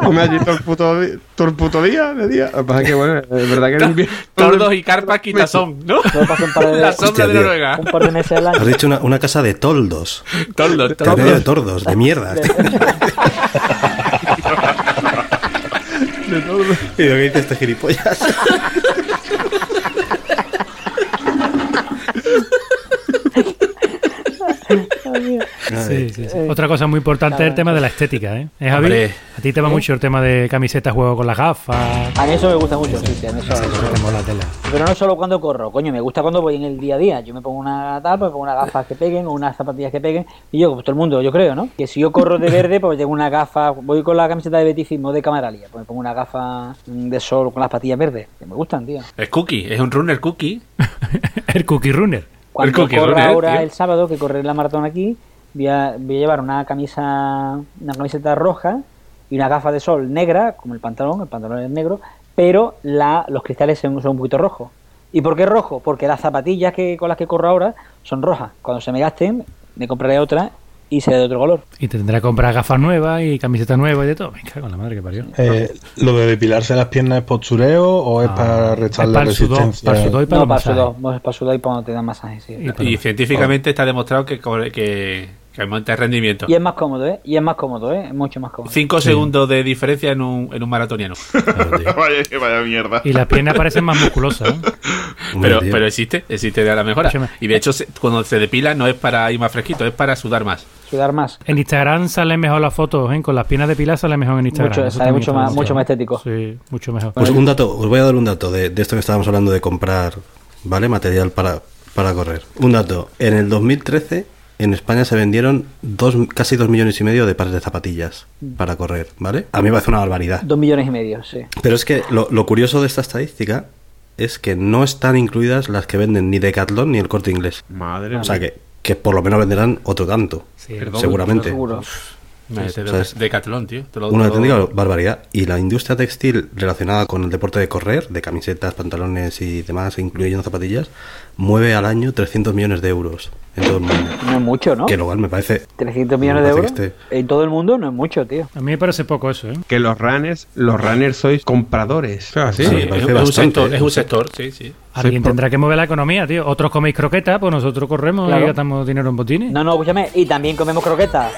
Come allí todo el puto, todo el puto día, de día. Lo que pasa es que, bueno, es verdad que invierno- Tordos y carpas quitasón, ¿no? De, La sombra de. Noruega. un par de meses al año. Has dicho una, una casa de toldos. Tordos, Que medio de tordos. tordos, de mierda. ¿Y lo que dice este gilipollas? Sí, sí, sí. Otra cosa muy importante es el tema de la estética, ¿eh? ¿Eh, Javi? Hombre. A ti te va mucho el tema de camisetas, juego con las gafas. A mí eso me gusta mucho, sí, sí, a mí eso- Eso te mola tela. Pero no solo cuando corro, coño, me gusta cuando voy en el día a día. Yo me pongo una tapa, me pongo unas gafas que peguen o unas zapatillas que peguen. Y yo, como todo el mundo, yo creo, ¿no? Que si yo corro de verde, pues tengo una gafa, voy con la camiseta de beticismo de camaralía, pues me pongo una gafa de sol con las patillas verdes, que me gustan, tío. Es cookie, es un runner cookie. el Cookie Runner. Cuando cookie corra runner, ahora tío. el sábado, que correré la maratón aquí, voy a, voy a llevar una camisa, una camiseta roja y una gafa de sol negra, como el pantalón, el pantalón es negro, pero la, los cristales son, son un poquito rojos. ¿Y por qué rojo? Porque las zapatillas que, con las que corro ahora son rojas. Cuando se me gasten, me compraré otra y será de otro color. Y te tendrá que comprar gafas nuevas y camiseta nueva y de todo. Me cago en la madre que parió. Eh, ¿Lo de depilarse las piernas es postureo o es Ah, para es para el sudor, resistencia? para el sudor y para no, para sudor, no, para sudor y para cuando te dan masajes, sí. Y Y científicamente está demostrado que, que aumenta el rendimiento. Y es más cómodo, ¿eh? Y es más cómodo, ¿eh? Es mucho más cómodo. Cinco segundos de diferencia en un, en un maratoniano. Claro, vaya, vaya mierda. Y las piernas parecen más musculosas. ¿eh? Pero, pero existe, existe de la mejora. Y de hecho, cuando se depila no es para ir más fresquito, es para sudar más. Sudar más. En Instagram salen mejor las fotos, ¿eh? Con las piernas depiladas salen mejor en Instagram. Mucho- Eso sale mucho más- mucho más estético. Sí, mucho mejor. Pues un dato, os voy a dar un dato de, de esto que estábamos hablando de comprar, ¿vale? Material para, para correr. Un dato, en el 2013 en España se vendieron dos, casi dos millones y medio de pares de zapatillas para correr, ¿vale? A mí me parece una barbaridad. Dos millones y medio, sí. Pero es que lo, lo curioso de esta estadística es que no están incluidas las que venden ni Decathlon ni el corte inglés. Madre O sea mía. que, que por lo menos venderán otro tanto, Sí, Perdón, seguramente. Seguro. Me- de, ¿sabes? de Catlón, tío. Te lo- Una te lo- auténtica barbaridad. Y la industria textil relacionada con el deporte de correr, de camisetas, pantalones y demás, incluyendo zapatillas, mueve al año 300 millones de euros en todo el mundo. No es mucho, ¿no? Que lo cual me parece... 300 millones me de parece euros que en todo el mundo no es mucho, tío. A mí me parece poco eso, ¿eh? Que los runners, los runners sois compradores. O sea, sí. Sí, me es, parece es un bastante, sector, ¿eh? es un sector, sí, sí. Alguien por- tendrá que mover la economía, tío. Otros coméis croquetas, pues nosotros corremos Claro. y gastamos dinero en botines. No, no, escúchame. Y también comemos croquetas.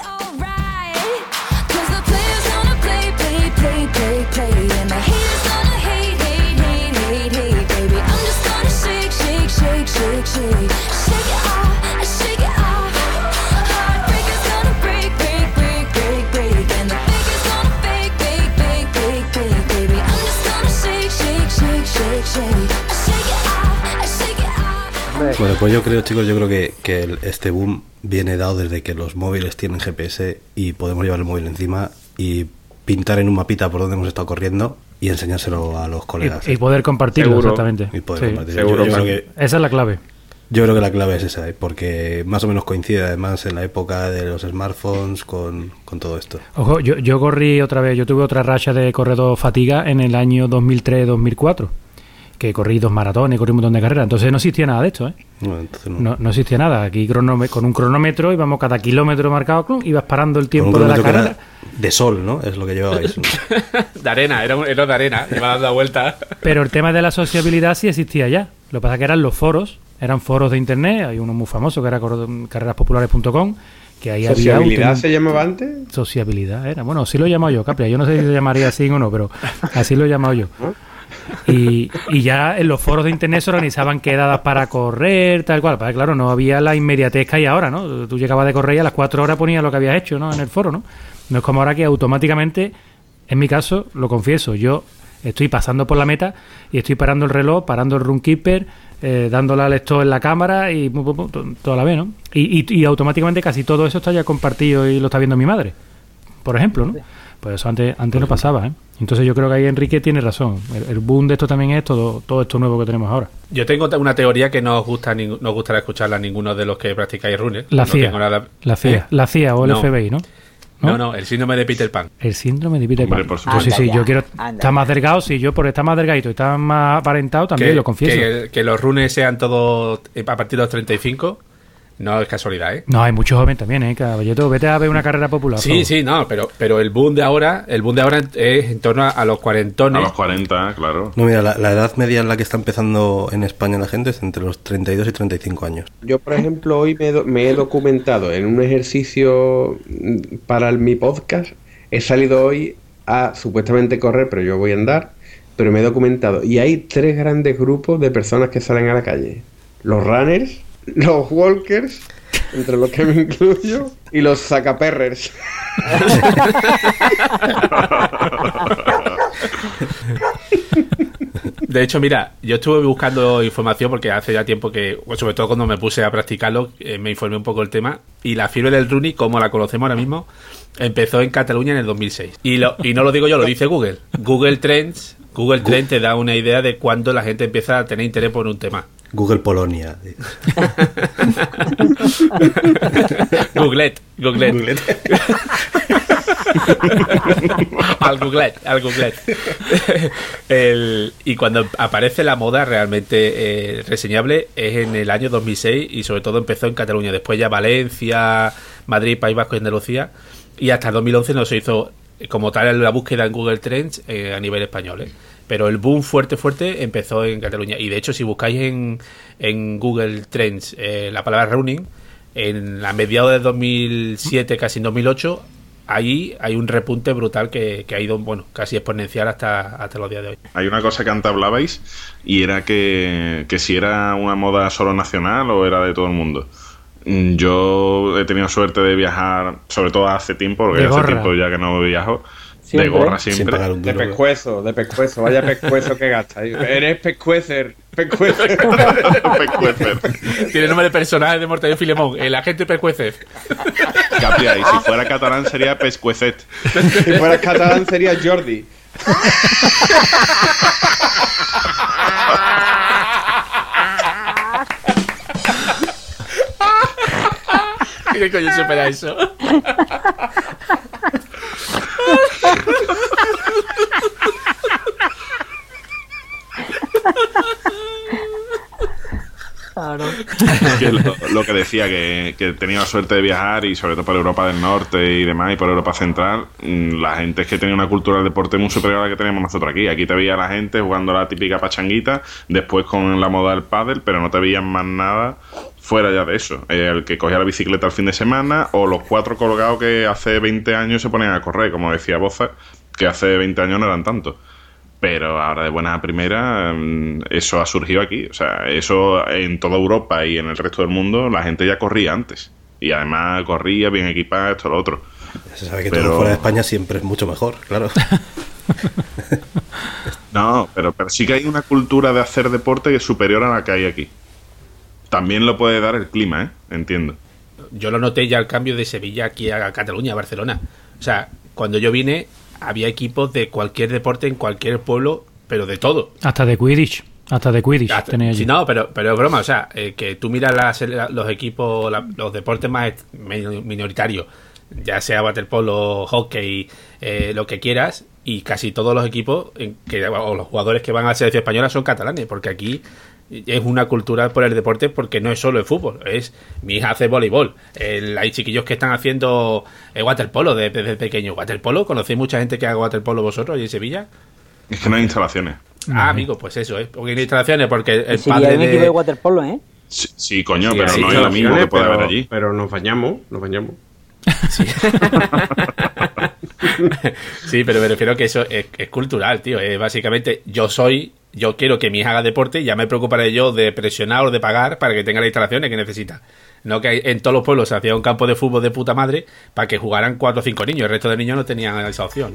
Bueno, pues yo creo, chicos, yo creo que, que el- este boom viene dado desde que los móviles tienen GPS y podemos llevar el móvil encima y pintar en un mapita por donde hemos estado corriendo y enseñárselo a los colegas. Y, y poder compartirlo, Seguro. exactamente. Y poder Sí. compartir. seguro, yo, yo que, Esa es la clave. yo creo que la clave es esa, ¿eh? porque más o menos coincide además en la época de los smartphones con, con todo esto. Ojo, yo, yo corrí otra vez, yo tuve otra racha de corredor fatiga en el año 2003-2004, que corrí dos maratones, corrí un montón de carreras, entonces no existía nada de esto, ¿eh? Bueno, entonces no. No, no existía nada. Aquí con un cronómetro íbamos cada kilómetro marcado, clum, ibas parando el Con tiempo un de la carrera. de sol, ¿no? Es lo que llevabais. ¿no? De arena, era, un- era de arena, iba dando la vuelta. Pero el tema de la sociabilidad sí existía ya. Lo que pasa es que eran los foros, eran foros de internet, hay uno muy famoso que era carreraspopulares.com, que ahí había... ¿Sociabilidad se llamaba antes? Sociabilidad era. Bueno, así lo he llamado yo, Capria. Yo no sé si se llamaría así o no, pero así lo he llamado yo. Y, y ya en los foros de internet se organizaban quedadas para correr, tal cual. Pero claro, no había la inmediatez que hay ahora, ¿no? Tú llegabas de correr y a las cuatro horas ponías lo que habías hecho, ¿no? En el foro, ¿no? No es como ahora que automáticamente, en mi caso, lo confieso, yo estoy pasando por la meta y estoy parando el reloj, parando el runkeeper, eh, dándole al lector en la cámara y toda la vez, ¿no? Y, y- y automáticamente casi todo eso está ya compartido y lo está viendo mi madre, por ejemplo, ¿no? Pues eso antes, antes no pasaba, ¿eh? Entonces yo creo que ahí Enrique tiene razón. El, el boom de esto también es todo, todo esto nuevo que tenemos ahora. Yo tengo una teoría que no os gusta no os gustará escucharla a ninguno de los que practicáis runner. La No CIA. nada- La CIA, ¿Eh? la CIA o el No. FBI, ¿no? No, no, el síndrome de Peter Pan. El síndrome de Peter Hombre, Pan. por Pues sí, sí, yo quiero anda estar más delgado. Si yo por estar más delgadito y estar más aparentado, también que, lo confieso. Que, que los runes sean todos eh, a partir de los 35 no es casualidad, ¿eh? No, hay muchos jóvenes también, ¿eh? Caballeto, vete a ver una carrera popular. Sí, sí, no, pero, pero el boom de ahora, el boom de ahora es en torno a, a los A cuarentones. los 40, claro. No, mira, la, la edad media en la que está empezando en España la gente es entre los 32 y 35 años. Yo, por ejemplo, hoy me, he do- me he documentado en un ejercicio mm, para el- mi podcast. He salido hoy a supuestamente correr, pero yo voy a andar. Pero me he documentado. Y hay tres grandes grupos de personas que salen a la calle: los runners, los walkers, entre los que me incluyo, y los sacaperrers. De hecho, mira, yo estuve buscando información porque hace ya tiempo que, sobre todo cuando me puse a practicarlo, eh, me informé un poco del tema. Y la fiebre del running, como la conocemos ahora mismo, empezó en Cataluña en el 2006. Y, lo, y no lo digo yo, lo dice Google. Google Trends, Google Trends te da una idea de cuándo la gente empieza a tener interés por un tema. Google Polonia. Googlet, Googlet. al Googlet, al Googlet. El- y cuando aparece la moda realmente eh, reseñable es en el año 2006 y sobre todo empezó en Cataluña. Después ya Valencia, Madrid, País Vasco y Andalucía. Y hasta el 2011 no se hizo como tal la búsqueda en Google Trends eh, a nivel español. ¿eh? Pero el boom fuerte, fuerte empezó en Cataluña. Y de hecho, si buscáis en, en Google Trends eh, la palabra running, en la mediados de 2007, casi en 2008, ahí hay un repunte brutal que, que ha ido, bueno, casi exponencial hasta, hasta los días de hoy. Hay una cosa que antes hablabais y era que, que si era una moda solo nacional o era de todo el mundo. Mm, Yo he tenido suerte de viajar, sobre todo hace tiempo, porque hace tiempo ya que no viajo, Siempre. de gorra Sin siempre. pagar un De pescuezo, de pescuezo, vaya pescuezo que gasta. Eres pescuecer, pescuecer. Tiene nombre de personaje de Mortadelo Filemón, el agente Percueces. Capria, y si fuera catalán sería Pescuecet. Si fueras catalán sería Jordi. ¿Qué coño supera eso? Lo, que decía, que, que la suerte de viajar y sobre todo por Europa del Norte y demás y por Europa Central, mm, la gente es que tenía una cultura del deporte muy superior a la que tenemos nosotros aquí. Aquí te veía la gente jugando la típica pachanguita, después con la moda del pádel, pero no te veían más nada fuera ya de eso. El que cogía la bicicleta el fin de semana o los cuatro colgados que hace 20 años se ponían a correr, como decía Boza, que hace 20 años no eran tantos. Pero ahora de buena a primera, mm, eso ha surgido aquí. O sea, eso en toda Europa y en el resto del mundo, la gente ya corría antes. Y además corría bien equipada, esto, lo otro. Se sabe que Pero- todo fuera de España siempre es mucho mejor, claro. No, pero, pero sí que hay una cultura de hacer deporte que es superior a la que hay aquí. También lo puede dar el clima, ¿eh? Entiendo. Yo lo noté ya el cambio de Sevilla aquí a Cataluña, a Barcelona. O sea, cuando yo vine, había equipos de cualquier deporte en cualquier pueblo, pero de todo. Hasta de Quidditch. Hasta de Quidditch Hasta- tenía allí. sí, no, pero, pero es broma, o sea, eh, que tú miras las- la- los equipos, la- los deportes más minoritarios, ya sea waterpolo, hockey, eh, lo que quieras, y casi todos los equipos en que, o los jugadores que van a la selección española son catalanes, porque aquí es una cultura por el deporte porque no es solo el fútbol, es mi hija hace voleibol, el- hay chiquillos que están haciendo eh, waterpolo desde, pequeño. ¿Waterpolo? ¿Conocéis mucha gente que haga waterpolo vosotros allí en Sevilla? Es que no hay instalaciones. Ah, amigo, pues eso, es porque hay instalaciones, porque el Sí, padre hay un equipo de de... waterpolo, ¿eh? Sí, sí, coño, Sí, pero hay no es lo mismo que puede pero- haber allí. Pero nos bañamos, nos bañamos. Sí, pero me refiero que eso es, es cultural, tío. Es básicamente, yo soy, yo quiero que mi hija haga deporte ya me preocuparé yo de presionar o de pagar para que tenga las instalaciones que necesita. No que en todos los pueblos se hacía un campo de fútbol de puta madre para que jugaran cuatro o cinco niños. El resto de niños no tenían esa opción.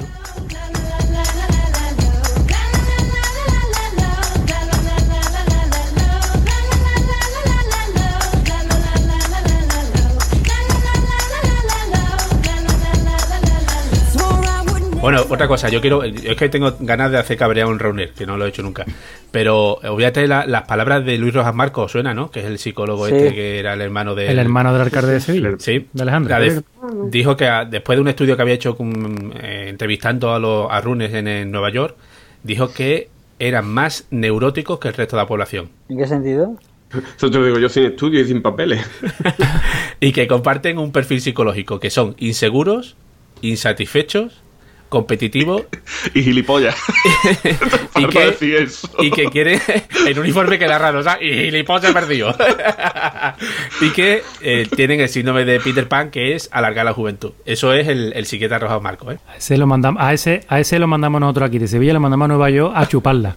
Bueno, otra cosa, yo quiero. Es que tengo ganas de hacer cabrear a un runner, que no lo he hecho nunca. Pero obviamente la- las palabras de Luis Rojas Marcos suena, ¿no? Que es el psicólogo Sí. este que era el hermano de. El hermano del alcalde de Sevilla. Sí, De Alejandro. De- dijo que a- después de un estudio que había hecho con, eh, entrevistando a los a runners en, en Nueva York, dijo que eran más neuróticos que el resto de la población. ¿En qué sentido? Eso te lo digo yo sin estudio y sin papeles. Y que comparten un perfil psicológico, que son inseguros, insatisfechos, competitivos Y gilipollas. y que, decir eso. y que quieren el uniforme que era raro, o sea, y gilipollas perdido. y que eh, tienen el síndrome de Peter Pan, que es alargar la juventud. Eso es el, el psiquiatra Rojas Marco, ¿eh? A ese, lo mandamos, a, ese, a ese lo mandamos nosotros aquí de Sevilla, lo mandamos a Nueva York a chuparla.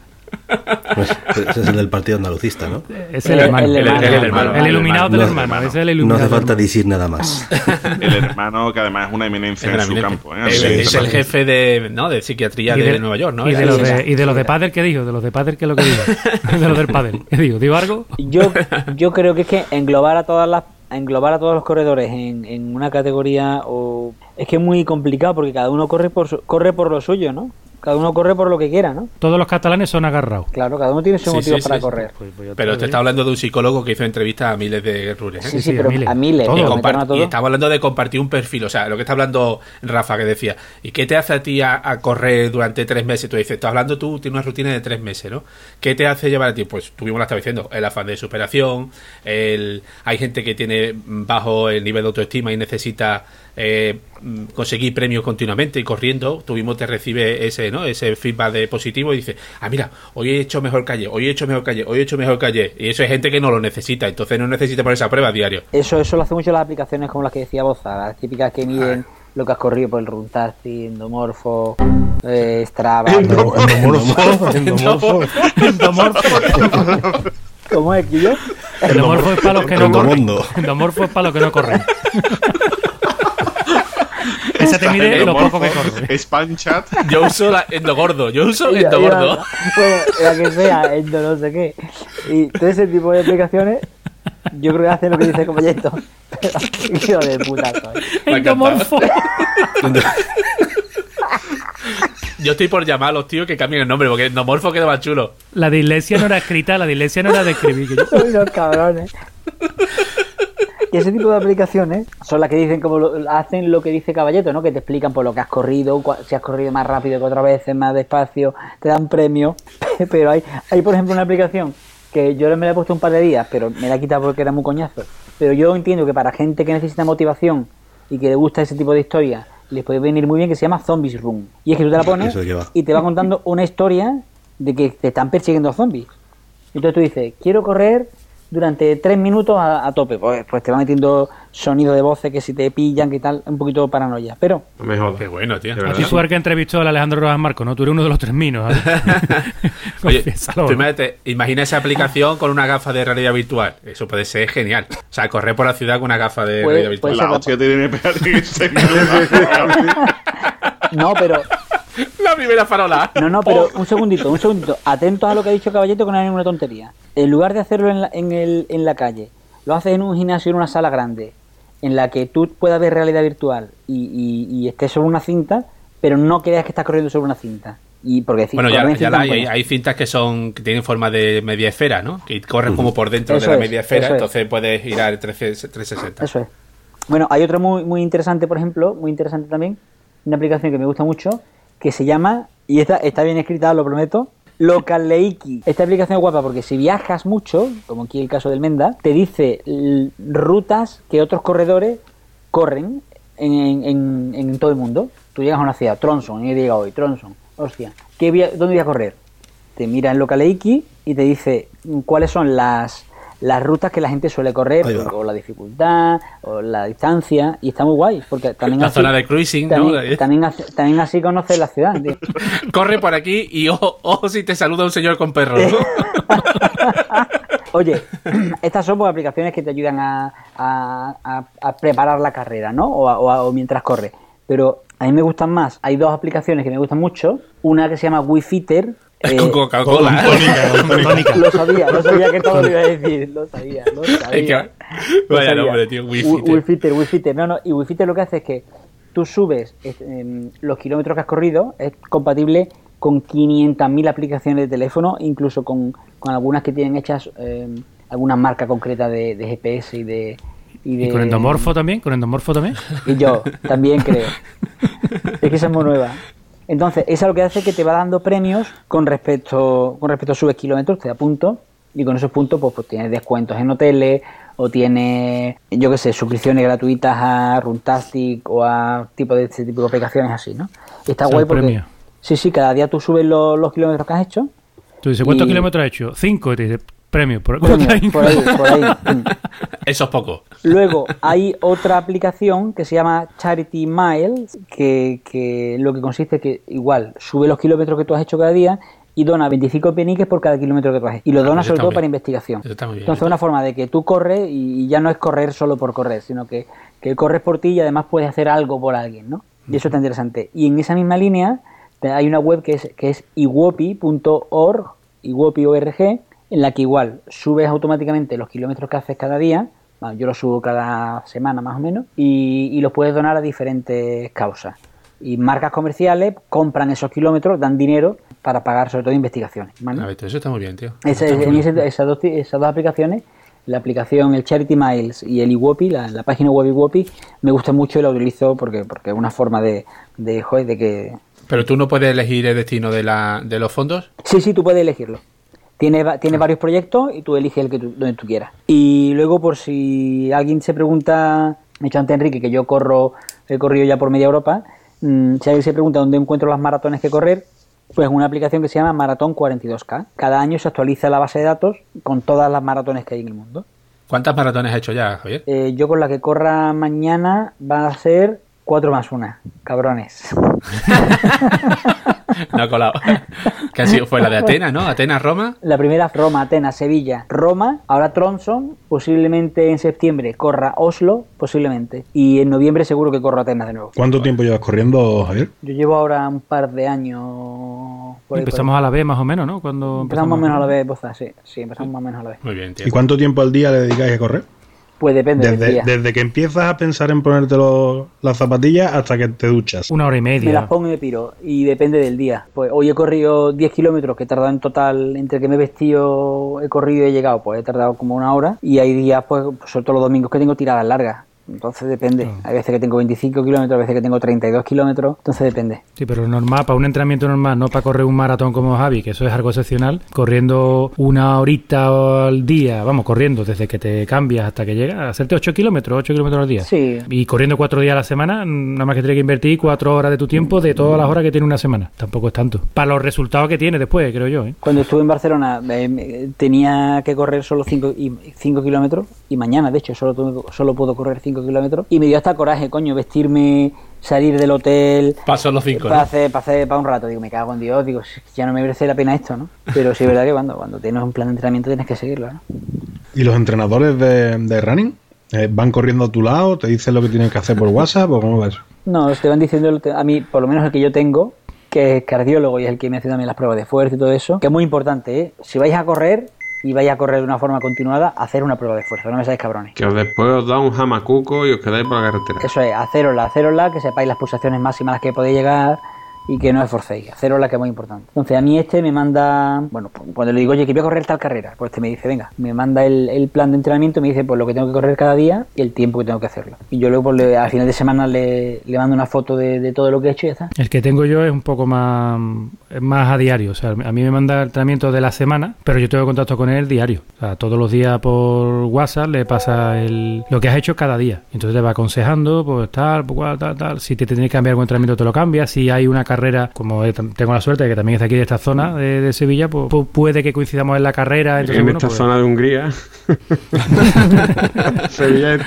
Pues, ese es el del partido andalucista, ¿no? Es el, hermano. el hermano, El, el hermano. el iluminado del No, hermano. hermano. Ese es el No hace falta decir nada más. El hermano, que además es una eminencia Es en su campo. ¿eh? Es, el jefe de, ¿no? de psiquiatría de, de- Nueva York, ¿no? Y de, los de, y de los de Padel, ¿qué dijo? De los de Padel, ¿qué es lo que dijo? de los del Padel. ¿Qué digo? ¿Digo algo? Yo, yo creo que es que englobar a todas las englobar a todos los corredores en, en una categoría o es que es muy complicado porque cada uno corre por su- corre por lo suyo, ¿no? Cada uno corre por lo que quiera, ¿no? Todos los catalanes son agarrados. Claro, cada uno tiene Sí, motivos sí, para sí. correr. Pero te está hablando de un psicólogo que hizo entrevistas a miles de runners. ¿eh? Sí, sí, sí, a pero miles. a miles. Y, pero compar- metieron a y todos. estamos hablando de compartir un perfil, o sea, lo que está hablando Rafa que decía, ¿y qué te hace a ti a, a correr durante tres meses? Tú dices, estás hablando tú, tienes una rutina de tres meses, ¿no? ¿Qué te hace llevar a ti? Pues tú mismo lo estabas diciendo, el afán de superación, el, hay gente que tiene bajo el nivel de autoestima y necesita eh, conseguir premios continuamente y corriendo, mismo te recibe ese, ¿no? Ese feedback de positivo y dices, ah, mira, hoy he hecho mejor calle, hoy he hecho mejor calle, hoy he hecho mejor calle. Y eso es gente que no lo necesita, entonces no necesita ponerse a prueba a diario. Eso, eso lo hace mucho las aplicaciones como las que decía Boza, las típicas que miden lo que has corrido por el Runtastic, Endomorfo, eh, Strava. Endomorfo, endomorfo. ¿Cómo es, Guillo? Endomorfo es para los que no corren. Endomorfo es para los que no corren. Esa te mide lo poco que corre. Spam chat. Yo uso la endo gordo, yo uso Ya, endo ya, gordo. Bueno, la que sea, endo no sé qué. Y todo ese tipo de aplicaciones, yo creo que hacen lo que dice Comelleto. Pero, hijo de puta, soy. Me ha encantado. Endomorfo. Yo estoy por llamar a los tíos que cambien el nombre, porque endomorfo queda más chulo. La dislexia no era escrita, la dislexia no era de escribir. que yo- Soy unos cabrones. Y ese tipo de aplicaciones son las que dicen como lo- hacen lo que dice Caballeto, ¿no? Que te explican por lo que has corrido, si has corrido más rápido que otras veces, más despacio, te dan premios. Pero hay, hay por ejemplo una aplicación que yo me la he puesto un par de días, pero me la he quitado porque era muy coñazo. Pero yo entiendo que para gente que necesita motivación y que le gusta ese tipo de historias, les puede venir muy bien que se llama Zombies Room. Y es que tú te la pones y te va contando una historia de que te están persiguiendo zombies. Entonces tú dices, quiero correr durante tres minutos a, a tope. Pues, pues te va metiendo sonido de voces que si te pillan, que tal, un poquito paranoia. Pero No me jodas. Qué bueno, tío. A ti fue el que entrevistó al Alejandro Rojas Marco, ¿no? Tú eres uno de los tres minos. Oye, tú imagínate, imagina esa aplicación con una gafa de realidad virtual. Eso puede ser genial. O sea, correr por la ciudad con una gafa de Pues- realidad virtual. pues- La hostia tiene no, pero La primera farola. no, no, pero un segundito, un segundito. Atentos a lo que ha dicho Caballeto, que no hay ninguna tontería. En lugar de hacerlo en la, en, el, en la calle, lo haces en un gimnasio, en una sala grande, en la que tú puedas ver realidad virtual y, y, y estés sobre una cinta, pero no creas que estás corriendo sobre una cinta. Y porque Bueno, ya, ya la hay, hay cintas que son que tienen forma de media esfera, ¿no? Que corren como por dentro Eso de la es, media esfera, eso es. entonces puedes ir al 13 360. Eso es. Bueno, hay otra muy, muy interesante, por ejemplo, muy interesante también, una aplicación que me gusta mucho, que se llama, y esta está bien escrita, lo prometo, Localeiki. Esta aplicación es guapa porque si viajas mucho, como aquí el caso del Menda, te dice rutas que otros corredores corren en, todo el mundo. Tú llegas a una ciudad, Tronson, y llega hoy, Tronson, hostia, ¿qué voy a- ¿dónde voy a correr? Te mira en Localeiki y te dice cuáles son las, las rutas que la gente suele correr, o la dificultad, o la distancia, y está muy guay, porque también La así, zona de cruising, ¿no? también, también, así- también así conoces la ciudad. tío. Corre por aquí y ojo, ojo si te saluda un señor con perro. Oye, estas son pues, aplicaciones que te ayudan a, a- a- a preparar la carrera, ¿no? O, a- o a- o mientras corre. Pero a mí me gustan más. Hay dos aplicaciones que me gustan mucho. Una que se llama Wi-Fitter. Eh, con Coca-Cola. Tónica. lo sabía, lo sabía que todo lo iba a decir. Lo sabía, lo sabía. Es que- Lo Vaya sabía. nombre, tío. Wi- Wi-Fi. Wi-Fitter, Wi-Fitter. No, no, y Wi-Fitter lo que hace es que tú subes eh, em, los kilómetros que has corrido, es compatible con 500.000 aplicaciones de teléfono, incluso con, con algunas que tienen hechas em, alguna marca concreta de, de GPS y de... Y, de, ¿Y con endomorfo también? ¿Con endomorfo también? Y yo también creo. es que esa es muy nueva. Entonces, eso lo que hace es que te va dando premios con respecto, con respecto a subes kilómetros, te da puntos, y con esos puntos pues, pues tienes descuentos en hoteles, o tienes, yo qué sé, suscripciones gratuitas a Runtastic o a tipo de este tipo de aplicaciones así, ¿no? Y está O sea, guay porque premio. sí, sí, cada día tú subes los, los kilómetros que has hecho. Tú dices, ¿cuántos Y- kilómetros has hecho? Cinco. Y te dice, premio. Por, Premio, por ahí, por ahí. Eso es poco. Luego hay otra aplicación que se llama Charity Miles, que, que lo que consiste es que igual sube los kilómetros que tú has hecho cada día y dona 25 peniques por cada kilómetro que tú has hecho. Y lo Ah, dona sobre todo para investigación. Eso está muy bien. Entonces es una forma de que tú corres y ya no es correr solo por correr, sino que, que corres por ti y además puedes hacer algo por alguien, ¿no? Y eso está interesante. Y en esa misma línea hay una web que es, que es iwopi.org, iwopi.org, en la que igual subes automáticamente los kilómetros que haces cada día, bueno, yo los subo cada semana más o menos, y, y los puedes donar a diferentes causas. Y marcas comerciales compran esos kilómetros, dan dinero para pagar sobre todo investigaciones. ¿vale? A ver, eso está muy bien, tío. Esa- Está muy en bien. esas, dos, esas dos aplicaciones, la aplicación, el Charity Miles y el Iwopi, la, la página web Iwopi, me gusta mucho y la utilizo porque, porque es una forma de, de, joder, de que... Pero tú no puedes elegir el destino de, la, de los fondos. Sí, sí, tú puedes elegirlo. Tiene, tiene varios proyectos y tú eliges el que tú, donde tú quieras. Y luego, por si alguien se pregunta, me ha dicho antes Enrique que yo corro, he corrido ya por media Europa, mm, si alguien se pregunta dónde encuentro las maratones que correr, pues una aplicación que se llama Maratón 42K. Cada año se actualiza la base de datos con todas las maratones que hay en el mundo. ¿Cuántas maratones has hecho ya, Javier? Eh, yo con la que corra mañana va a ser 4 más 1, cabrones. No ha colado. que ha sido, fue la de Atenas, ¿no? Atenas, Roma. La primera Roma, Atenas, Sevilla, Roma, ahora Tronson, posiblemente en septiembre corra Oslo, posiblemente. Y en noviembre seguro que corro Atenas de nuevo. ¿Cuánto tiempo llevas corriendo, Javier? Yo llevo ahora un par de años. por ahí, Empezamos por a la vez más o menos, ¿no? Cuando. Empezamos más o menos a la vez, Boza, sí. Sí, empezamos más o menos a la vez. Muy bien, tío. ¿Y cuánto tiempo al día le dedicáis a correr? Pues depende del Desde, día. desde que empiezas a pensar en ponerte los- las zapatillas hasta que te duchas. Una hora y Me las media. pongo y me piro. Y depende del día. Pues hoy he corrido 10 kilómetros, que he tardado en total, entre que me he vestido, he corrido y he llegado, pues he tardado como una hora. Y hay días, pues, sobre todo los domingos, que tengo tiradas largas. Entonces depende. Hay veces que tengo 25 kilómetros, a veces que tengo 32 kilómetros. Entonces depende. Sí, pero normal, para un entrenamiento normal, no para correr un maratón como Javi, que eso es algo excepcional. Corriendo una horita al día, vamos, corriendo desde que te cambias hasta que llegas, hacerte 8 kilómetros, 8 kilómetros al día. Sí. Y corriendo cuatro días a la semana, nada más que tienes que invertir cuatro horas de tu tiempo de todas las horas que tiene una semana. Tampoco es tanto. Para los resultados que tiene después, creo yo. ¿eh? Cuando estuve en Barcelona eh, tenía que correr solo 5 kilómetros y mañana, de hecho, solo, solo puedo correr 5 kilómetros y me dio hasta coraje, coño, vestirme, salir del hotel Paso los cinco, para ¿no? para hacer para un rato. Digo, me cago en Dios, digo, "Si ya no me merece la pena esto, ¿no? Pero sí es verdad que cuando, cuando tienes un plan de entrenamiento tienes que seguirlo, ¿no? ¿Y los entrenadores de, de running eh, van corriendo a tu lado? ¿Te dicen lo que tienes que hacer por WhatsApp o cómo va eso? No, te van diciendo, a mí, por lo menos el que yo tengo, que es cardiólogo y es el que me hace también las pruebas de fuerza y todo eso, que es muy importante, ¿eh? Si vais a correr y vais a correr de una forma continuada, hacer una prueba de fuerza, no me seáis cabrones. Que os después os da un jamacuco y os quedáis por la carretera. Eso es, hacerosla, hacerosla, que sepáis las pulsaciones máximas a las que podéis llegar y que no esforcéis. Hacerosla, que es muy importante. Entonces, a mí este me manda, bueno, pues, cuando le digo, oye, que voy a correr tal carrera, pues este me dice, venga, me manda el, plan de entrenamiento, me dice, pues lo que tengo que correr cada día y el tiempo que tengo que hacerlo. Y yo luego, pues, le- al final de semana le, mando una foto de, todo lo que he hecho y ya está. El que tengo yo es un poco más, es más a diario. O sea, a mí me manda el entrenamiento de la semana, pero yo tengo contacto con él diario. O sea, todos los días por WhatsApp le pasa el, lo que has hecho cada día. Entonces te va aconsejando, pues tal, pues tal, tal. Si te tienes que cambiar algún entrenamiento, te lo cambias. Si hay una carrera, como tengo la suerte de que también es de aquí de esta zona de, de Sevilla, pues, pues puede que coincidamos en la carrera. Entonces, en bueno, esta pues- zona de Hungría. Sevilla.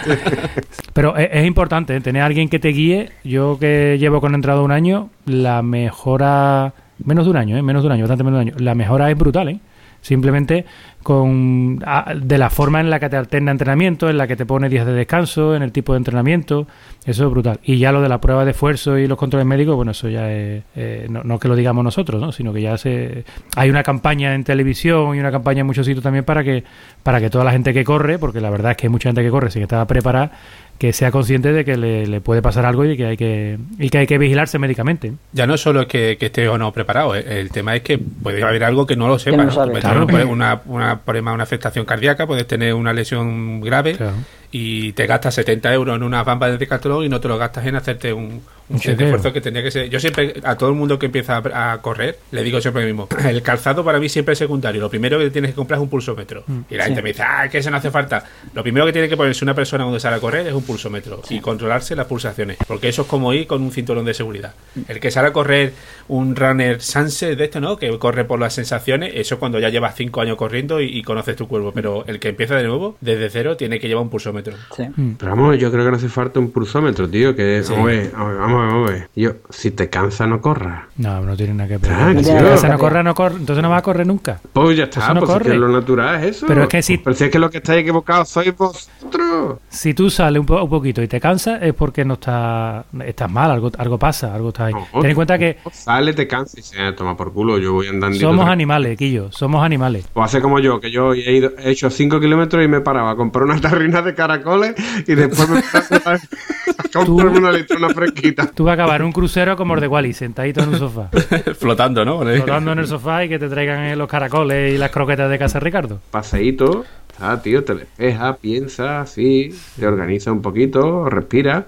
Pero es, es importante ¿eh? tener a alguien que te guíe. Yo que llevo con entrado un año, la mejora, menos de un año, ¿eh? menos de un año, bastante menos de un año, la mejora es brutal. ¿eh? Simplemente con a- de la forma en la que te alterna entrenamiento, en la que te pone días de descanso, en el tipo de entrenamiento, eso es brutal. Y ya lo de la prueba de esfuerzo y los controles médicos, bueno, eso ya es, eh, no, no que lo digamos nosotros, ¿no? sino que ya se hay una campaña en televisión y una campaña en muchos sitios también para que para que toda la gente que corre, porque la verdad es que hay mucha gente que corre sin estar preparada, que sea consciente de que le, le puede pasar algo y que hay que y que hay que vigilarse médicamente. Ya no solo es que, que esté o no preparado, eh, el tema es que puede haber algo que no lo sepa. no ¿no? sabe. Puedes Claro. tener una, una, problema, una afectación cardíaca, puedes tener una lesión grave Claro. y te gastas 70 euros en una bamba de Decathlon y no te lo gastas en hacerte un, chequeo. esfuerzo que tendría que ser. Yo siempre, a todo el mundo que empieza a, a correr, le digo siempre lo mismo. El calzado para mí siempre es secundario. Lo primero que tienes que comprar es un pulsómetro. Mm. Y la gente me dice, ah, que eso no hace falta. Lo primero que tiene que ponerse una persona cuando sale a correr es un pulsómetro y controlarse las pulsaciones. Porque eso es como ir con un cinturón de seguridad. El que sale a correr un runner sunset de esto, ¿no? Que corre por las sensaciones, eso cuando ya llevas cinco años corriendo y, y conoces tu cuerpo. Pero el que empieza de nuevo, desde cero, tiene que llevar un pulsómetro. Sí. Pero vamos, yo creo que no hace falta un pulsómetro, tío. Que Sí. vamos, Yo, si te cansa, no corras. No, no tiene nada que ver. Si te cansa, no corra, no corre, entonces no va a correr nunca. Pues ya está, no pues es que lo natural es eso. Pero es que si- Pero si es que lo que estáis equivocados sois vosotros. Si tú sales un, po- un poquito y te cansas es porque no estás estás mal, algo algo pasa, algo está ahí. No, Ten en cuenta que Sale, te cansa y se toma por culo. Yo voy andando. somos animales, Quillo, somos animales. O hace como yo, que yo he, ido, he hecho 5 kilómetros y me paraba a comprar una tarrina de caracoles y después me a comprarme una litrona fresquita. Tú vas a acabar un crucero como el de Wally, sentadito en un sofá, Flotando, ¿no? flotando en el sofá y que te traigan eh, los caracoles y las croquetas de casa Ricardo. Paseíto, ah, tío, te despeja, piensa, así, te organiza un poquito, respira.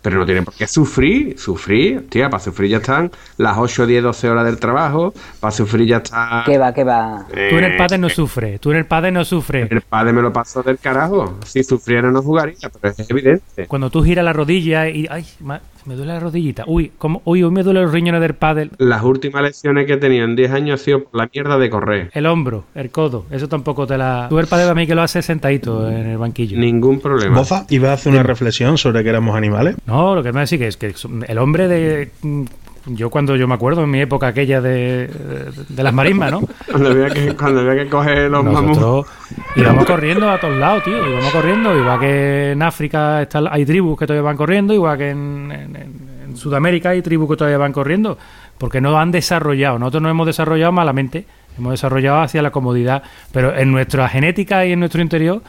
Pero no tiene por qué sufrir, sufrir, tía, para sufrir ya están las 8, 10, 12 horas del trabajo, para sufrir ya está... Que va, que va. Tú en el padre no sufres, tú en el padre no sufres. El padre me lo pasó del carajo. Si sufriera no jugaría, pero es evidente. Cuando tú giras la rodilla y ay, ma- me duele la rodillita. Uy, como uy, hoy me duele los riñones del padre. Las últimas lecciones que he tenido en 10 años ha sido por la mierda de correr. El hombro, el codo, eso tampoco te la. Tú el padre a mí que lo hace sentadito en el banquillo. Ningún problema. Bofa, ibas a hacer una reflexión sobre que éramos animales. No, lo que me decir que es que el hombre de. Yo cuando yo me acuerdo en mi época aquella de, de las marismas, ¿no? Cuando había que, cuando había que coger los mamuts. Nosotros íbamos corriendo a todos lados, tío. Íbamos corriendo, igual que en África está, hay tribus que todavía van corriendo, igual que en- en Sudamérica hay tribus que todavía van corriendo, porque no han desarrollado. Nosotros no hemos desarrollado malamente, hemos desarrollado hacia la comodidad, pero en nuestra genética y en nuestro interior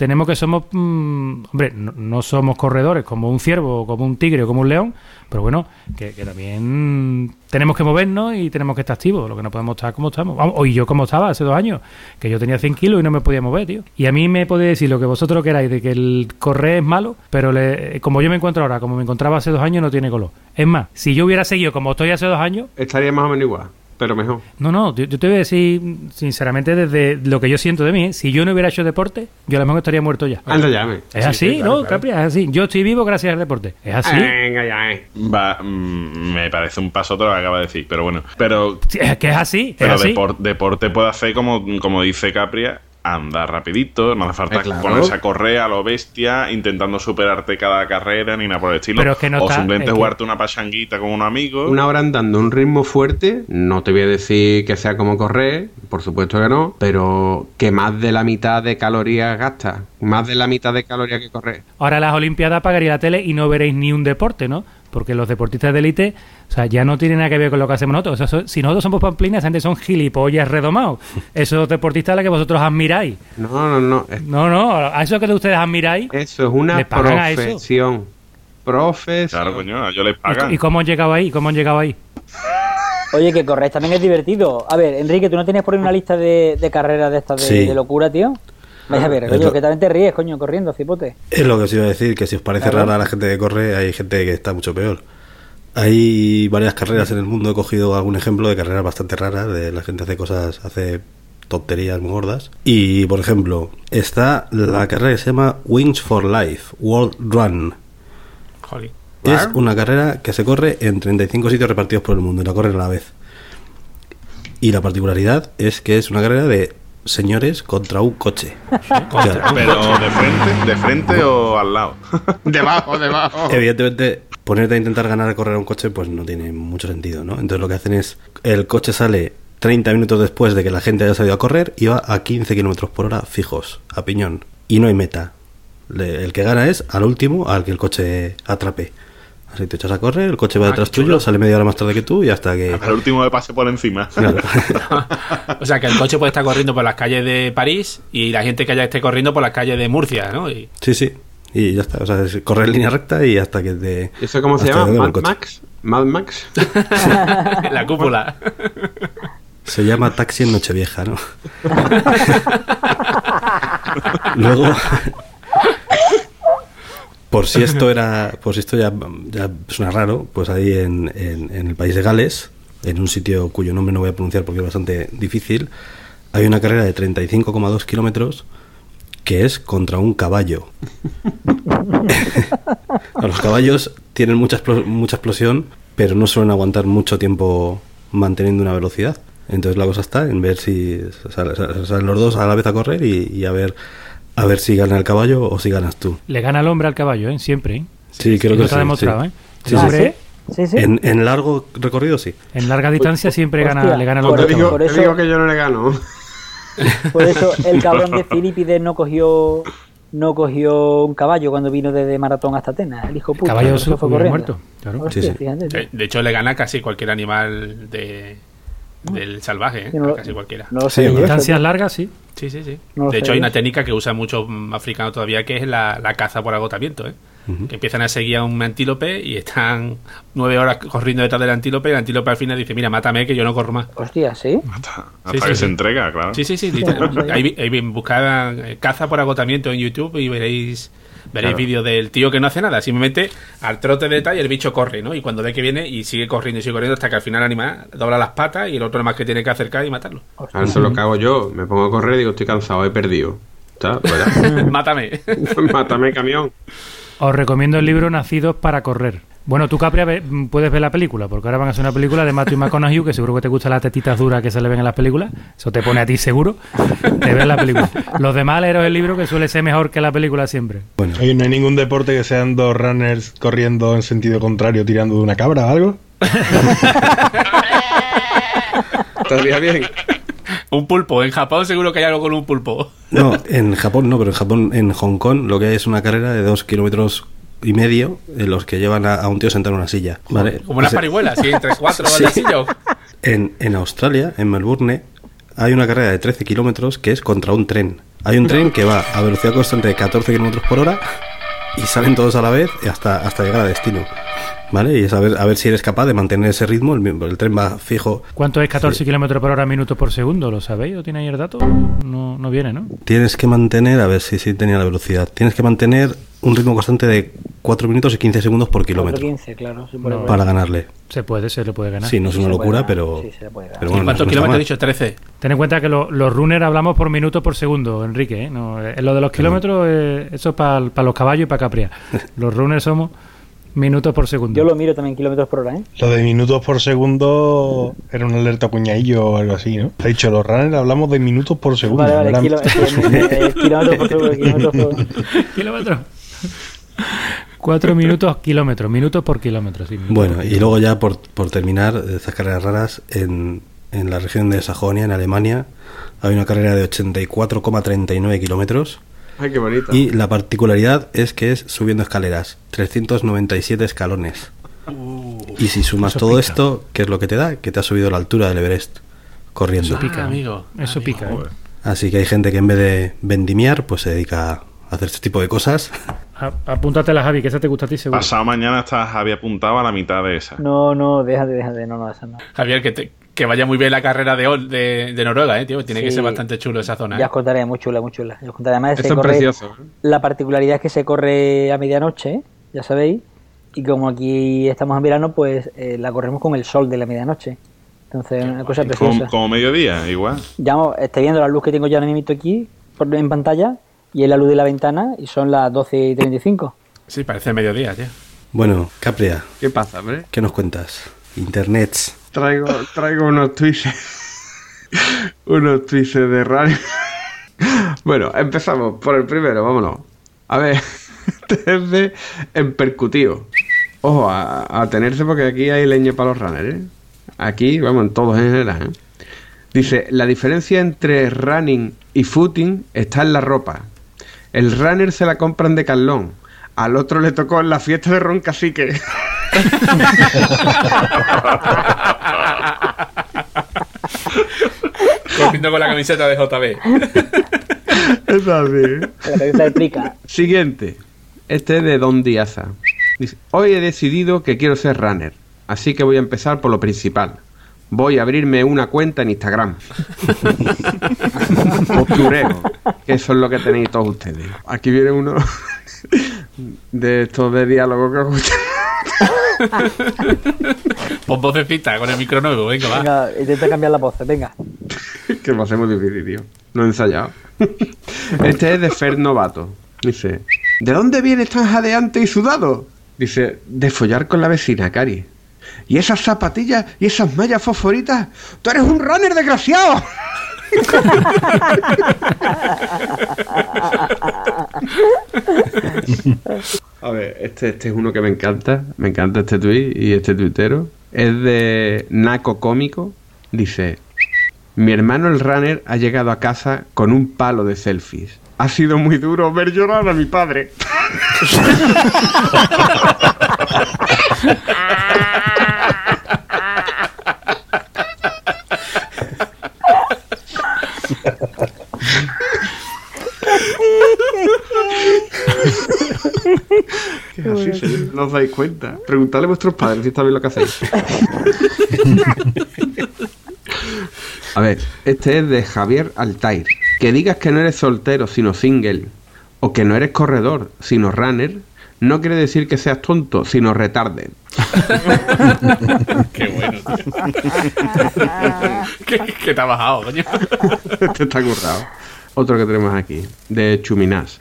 tenemos que somos, mm, hombre, no, somos corredores como un ciervo, como un tigre o como un león, pero bueno, que, también tenemos que movernos y tenemos que estar activos, lo que no podemos estar como estamos. Vamos, o y yo como estaba hace dos años, que yo tenía 100 kilos y no me podía mover, tío. Y a mí me podéis decir lo que vosotros queráis de que el correr es malo, pero le- como yo me encuentro ahora, como me encontraba hace dos años, no tiene color. Es más, si yo hubiera seguido como estoy hace dos años, Estaría más o menos igual, pero mejor. no, no, yo, yo te voy a decir sinceramente desde lo que yo siento de mí, si yo no hubiera hecho deporte, yo a lo mejor estaría muerto ya. Anda, llame. Es así, ¿no, Capri? Es así. Yo estoy vivo gracias al deporte. Es así. Venga, ya, eh. Va, mm, me parece un paso todo lo que acaba de decir, pero bueno. Pero, Sí, Es que es así. Es pero así. depor- deporte puede hacer como, como dice Capria. Andar rapidito, no hace falta Eh, claro. ponerse a correr a lo bestia, intentando superarte cada carrera ni nada por el estilo. Pero es que no o está- simplemente es que- jugarte una pachanguita con un amigo. Una hora andando un ritmo fuerte, no te voy a decir que sea como correr, por supuesto que no, pero que más de la mitad de calorías gasta, más de la mitad de calorías que correr. Ahora las Olimpiadas pagaría la tele y no veréis ni un deporte, ¿no? Porque los deportistas de élite, o sea, ya no tienen nada que ver con lo que hacemos nosotros. O sea, si nosotros somos pamplinas, gente son gilipollas redomados. Esos deportistas a los que vosotros admiráis. No, no, no. No, no, a esos que ustedes admiráis. Eso es una ¿Le pagan a eso? profesión. Profesión. Claro, coño, ellos les ¿Y, pagan. y cómo han llegado ahí? ¿Cómo han llegado ahí? Oye, que correr también es divertido. A ver, Enrique, ¿tú no tienes por ahí una lista de, de carreras de estas de, Sí. de locura, tío? Vaya a ver, Es coño, lo- que también te ríes, coño, corriendo, cipote. Es lo que os iba a decir, que si os parece Claro. rara la gente que corre, hay gente que está mucho peor. Hay varias carreras en el mundo, he cogido algún ejemplo de carreras bastante raras, de la gente hace cosas, hace tonterías muy gordas. Y, por ejemplo, está la carrera que se llama Wings for Life, World Run. Jolín. Es una carrera que se corre en 35 sitios repartidos por el mundo y la corren a la vez. Y la particularidad es que es una carrera de señores contra un coche. O sea, Pero de frente, de frente o al lado. Debajo, debajo. Evidentemente, ponerte a intentar ganar a correr a un coche, pues no tiene mucho sentido, ¿no? Entonces lo que hacen es, el coche sale 30 minutos después de que la gente haya salido a correr, iba a 15 kilómetros por hora fijos, a piñón. Y no hay meta. Le- el que gana es al último, al que el coche atrape. Así te echas a correr, el coche va Ah, detrás tuyo, sale media hora más tarde que tú y hasta que... Hasta el último de pase por encima. Claro. O sea, que el coche puede estar corriendo por las calles de París y la gente que haya esté corriendo por las calles de Murcia, ¿no? Y Sí, sí. Y ya está. O sea, es correr en línea recta y hasta que te. ¿Y eso cómo se llama? ¿Mad. Max? ¿Mad Max? la cúpula. Se llama taxi en Nochevieja, ¿no? Luego. Por si esto era. Por si esto ya, suena raro, pues ahí en, el país de Gales, en un sitio cuyo nombre no voy a pronunciar porque es bastante difícil, hay una carrera de 35,2 kilómetros que es contra un caballo. Los caballos tienen mucha, mucha explosión, pero no suelen aguantar mucho tiempo manteniendo una velocidad. Entonces la cosa está en ver si sal- sal- salen los dos a la vez a correr y a ver a ver si gana el caballo o si ganas tú. Le gana el hombre al caballo, ¿eh? Siempre, ¿eh? Sí, creo que sí, demostrado, sí. ¿eh? Sí, sí, hombre, Sí, sí. En, en largo recorrido sí. en larga distancia siempre Hostia, gana, le gana el hombre. Te al digo, por te eso- digo que yo no le gano. Por eso el cabrón de Filipides no cogió no cogió un caballo cuando vino desde Maratón hasta Atenas. El hijo puta. caballo se fue corriendo. muerto, claro. Hostia, Sí, sí. fíjate, tío. De hecho, le gana casi cualquier animal de, del salvaje, ¿eh? Yo no lo- casi cualquiera. No Sí, Distancias largas, sí. Sí, sí, sí. De hecho, hay una técnica que usan muchos mm, africanos todavía que es la, la caza por agotamiento, ¿eh? Que empiezan a seguir a un antílope y están nueve horas corriendo detrás del antílope y el antílope al final dice, mira, mátame que yo no corro más. Hostia, sí. Hasta, hasta Sí, que sí. se entrega, claro. Sí, sí, sí. ahí, ahí buscad eh, caza por agotamiento en YouTube y veréis veréis Claro. vídeos del tío que no hace nada. Simplemente al trote de tal y el bicho corre, ¿no? Y cuando ve que viene y sigue corriendo y sigue corriendo hasta que al final el animal dobla las patas y el otro más que tiene que acercar y matarlo. Eso lo que hago yo. Me pongo a correr y digo, estoy cansado, he perdido. Mátame. Mátame, camión. Os recomiendo el libro Nacidos para correr. Bueno, tú, Capria, puedes ver la película, porque ahora van a hacer una película de Matthew McConaughey, que seguro que te gustan las tetitas duras que se le ven en las películas. Eso te pone a ti seguro. Te ves la película. Los demás leeros el libro, que suele ser mejor que la película siempre. Bueno, Oye, ¿no hay ningún deporte que sean dos runners corriendo en sentido contrario tirando de una cabra o algo? Estaría bien. un pulpo. En Japón seguro que hay algo con un pulpo. no, en Japón no, pero en Japón, en Hong Kong, lo que hay es una carrera de dos kilómetros y medio en los que llevan a, a un tío sentado en una silla. ¿vale? Como una O sea, parihuela, así, entre cuatro Sí. En, en Australia, en Melbourne, hay una carrera de 13 kilómetros que es contra un tren. Hay un tren que va a velocidad constante de 14 kilómetros por hora y salen todos a la vez hasta, hasta llegar a destino. ¿Vale? Y es a ver, a ver si eres capaz de mantener ese ritmo. El, el tren va fijo. ¿Cuánto es 14 kilómetros por hora, minutos por segundo? ¿Lo sabéis o tiene ahí el dato? No, no viene, ¿no? Tienes que mantener, a ver si sí tenía la velocidad. Tienes que mantener un ritmo constante de 4 minutos y 15 segundos por kilómetro 15, claro. sí, por para ganarle. Se puede, se le puede ganar. Sí, no es Sí una locura, pero. sí se le puede ganar. pero ¿Y bueno, cuántos no kilómetros he dicho? 13. Ten en cuenta que lo- los runners hablamos por minutos por segundo, Enrique. ¿eh? No, eh, lo de los kilómetros, eh, eso es para los caballos y para Capria. Los runners somos minutos por segundo. Yo lo miro también kilómetros por hora, ¿eh? Lo de minutos por segundo era una alerta cuñadillo o algo así, ¿no? Ha dicho, los runners hablamos de minutos por segundo. Vale, eh, eh, kilómetros por segundo, kilómetros por kilómetros. Cuatro minutos kilómetros, minutos por kilómetro. sí, minutos Bueno, por y luego ya por, por terminar, de estas carreras raras, en, en la región de Sajonia, en Alemania, hay una carrera de 84,39 kilómetros. Ay, qué bonito. Y la particularidad es que es subiendo escaleras, 397 escalones. Y si sumas todo pica. esto, ¿qué es lo que te da? Que te ha subido la altura del Everest corriendo. Eso pica, Ah, amigo. Eso Amigo. pica. ¿eh? Así que hay gente que en vez de vendimiar, pues se dedica a hacer este tipo de cosas. A- Apúntatela, Javi, que esa te gusta a ti seguro. Pasado mañana está Javi apuntado a la mitad de esa. No, no, déjate, déjate, no, no, esa no. Javier, que, te- que vaya muy bien la carrera de, Ol- de, de Noruega, ¿eh, tío? Tiene que ser bastante chulo esa zona. Ya ¿eh? os contaré, muy chula, muy chula. Ya os contaré. Además, se Eso es corre- precioso. ¿eh? La particularidad es que se corre a medianoche, ya sabéis, y como aquí estamos en verano, pues eh, la corremos con el sol de la medianoche. Entonces, una cosa preciosa. Como, como mediodía, igual. Ya estoy viendo la luz que tengo ahora mismo aquí por, en pantalla, y es la luz de la ventana, y son las 12 y 35. Sí, parece mediodía, tío. Bueno, Capria, ¿Qué pasa, hombre? ¿qué nos cuentas? Internets. Traigo, traigo unos tweets. unos tweets de radio. bueno, empezamos por el primero, vámonos. A ver, este es de en percutivo. Ojo, a, a tenerse porque aquí hay leña para los runners, ¿eh? Aquí, vamos, en todos en general, ¿eh? Dice, la diferencia entre running y footing está en la ropa. El runner se la compran de Carlón. Al otro le tocó en la fiesta de Ron Cacique. Corriendo con la camiseta de JB. Es así. La cabeza de prica. Siguiente. Este es de Don Diaza. Dice, hoy he decidido que quiero ser runner, así que voy a empezar por lo principal. Voy a abrirme una cuenta en Instagram. Postureo, que eso es lo que tenéis todos ustedes. Aquí viene uno de estos de diálogo que os gusta. Pon vocecita con el micro nuevo, venga, va. Venga, intenta cambiar la voz, venga. que lo hacemos difícil, tío. No he ensayado. Este es de Fer Novato. Dice, ¿de dónde vienes tan jadeante y sudado? Dice, de follar con la vecina, Cari. ¿Y esas zapatillas y esas mallas fosforitas? ¡Tú eres un runner, desgraciado! A ver, este, este es uno que me encanta. Me encanta este tuit y este tuitero. Es de Naco Cómico. Dice: Mi hermano el runner ha llegado a casa con un palo de selfies. Ha sido muy duro ver llorar a mi padre. Que así se no os dais cuenta. Preguntadle a vuestros padres si está bien lo que hacéis. A ver, este es de Javier Altair. Que digas que no eres soltero, sino single, o que no eres corredor, sino runner, no quiere decir que seas tonto, sino retarde. Qué bueno, tío. que, que te ha bajado, coño. este está currado. Otro que tenemos aquí, de Chuminás.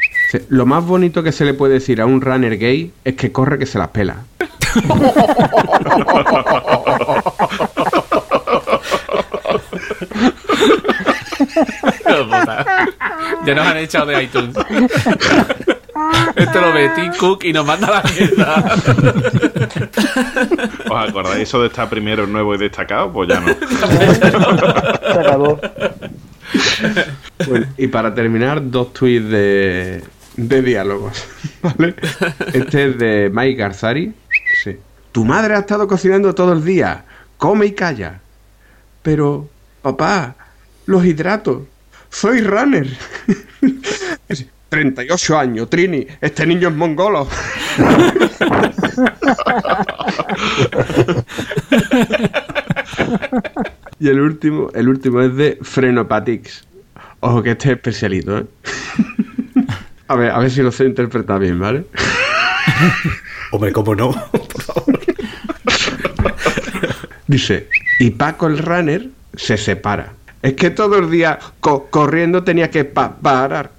Lo más bonito que se le puede decir a un runner gay es que corre que se las pela. Ya nos han echado de iTunes. Esto lo ve Tim Cook y nos manda la mierda. ¿Os acordáis eso de estar primero, nuevo y destacado? Pues ya no. Se acabó. Bueno, y para terminar, dos tweets de, de diálogos. ¿Vale? Este es de Mike Garzari. Sí. Tu madre ha estado cocinando todo el día. Come y calla. Pero, papá, los hidratos. Soy runner. 38 años, Trini. Este niño es mongolo. y el último, el último es de Frenopatix. Ojo que este es especialito, ¿eh? A ver, a ver si lo sé interpretar bien, ¿vale? Hombre, ¿cómo no? Por favor. Dice, y Paco el runner se separa. Es que todo el día co- corriendo tenía que pa- parar.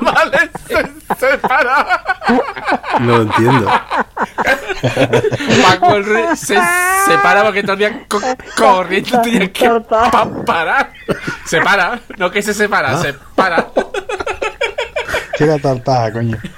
Vale, se separa. No lo entiendo. Paco el Rey se separa porque día co- corriendo tenía que pa- parar. Se para, no que se separa, se para. Que era tartaja, coño.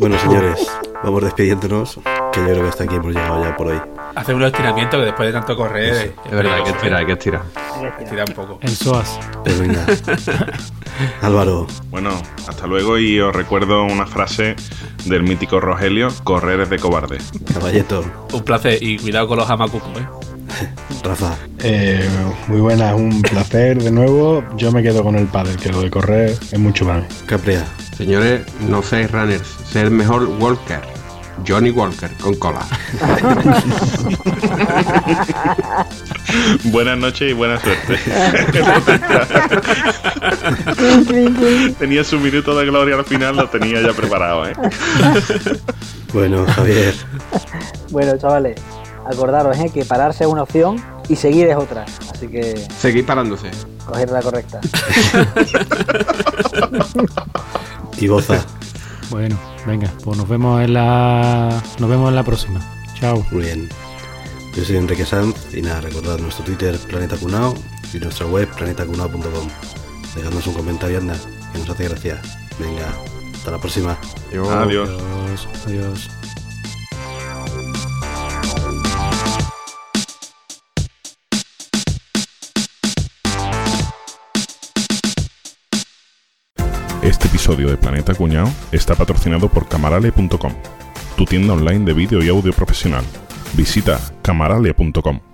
Bueno, señores, vamos despidiéndonos, que yo creo que hasta aquí hemos llegado ya por hoy. Hace un estiramiento que después de tanto correr. eh, Es verdad, hay que estirar, hay que estirar. Estira un poco. En SOAS. Pues venga. Álvaro, Bueno, hasta luego y os recuerdo una frase del mítico Rogelio, correr es de cobarde. Caballeto, Un placer y cuidado con los hamacucos, eh. Rafa, Eh, muy buena, un placer de nuevo. Yo me quedo con el pádel, que lo de correr es mucho para mí. Señores, no seáis runners, ser mejor Walker. Johnny Walker, con cola. Buenas noches y buena suerte. tenía su minuto de gloria al final, lo tenía ya preparado, ¿eh? bueno, Javier, Bueno, chavales, acordaros ¿eh? que pararse es una opción y seguir es otra. Así que Seguid parándose. coger la correcta. Y Boza. Bueno, venga, pues nos vemos en la nos vemos en la próxima. Chao. Muy bien. Yo soy Enrique Sanz y nada, recordad nuestro Twitter Planeta Cunao y nuestra web planetacunao.com. dejadnos un comentario, anda, que nos hace gracia. Venga, hasta la próxima. Adiós. Adiós. Adiós. Este episodio de Planeta Cuñao está patrocinado por camarale.com, tu tienda online de vídeo y audio profesional. Visita camarale.com.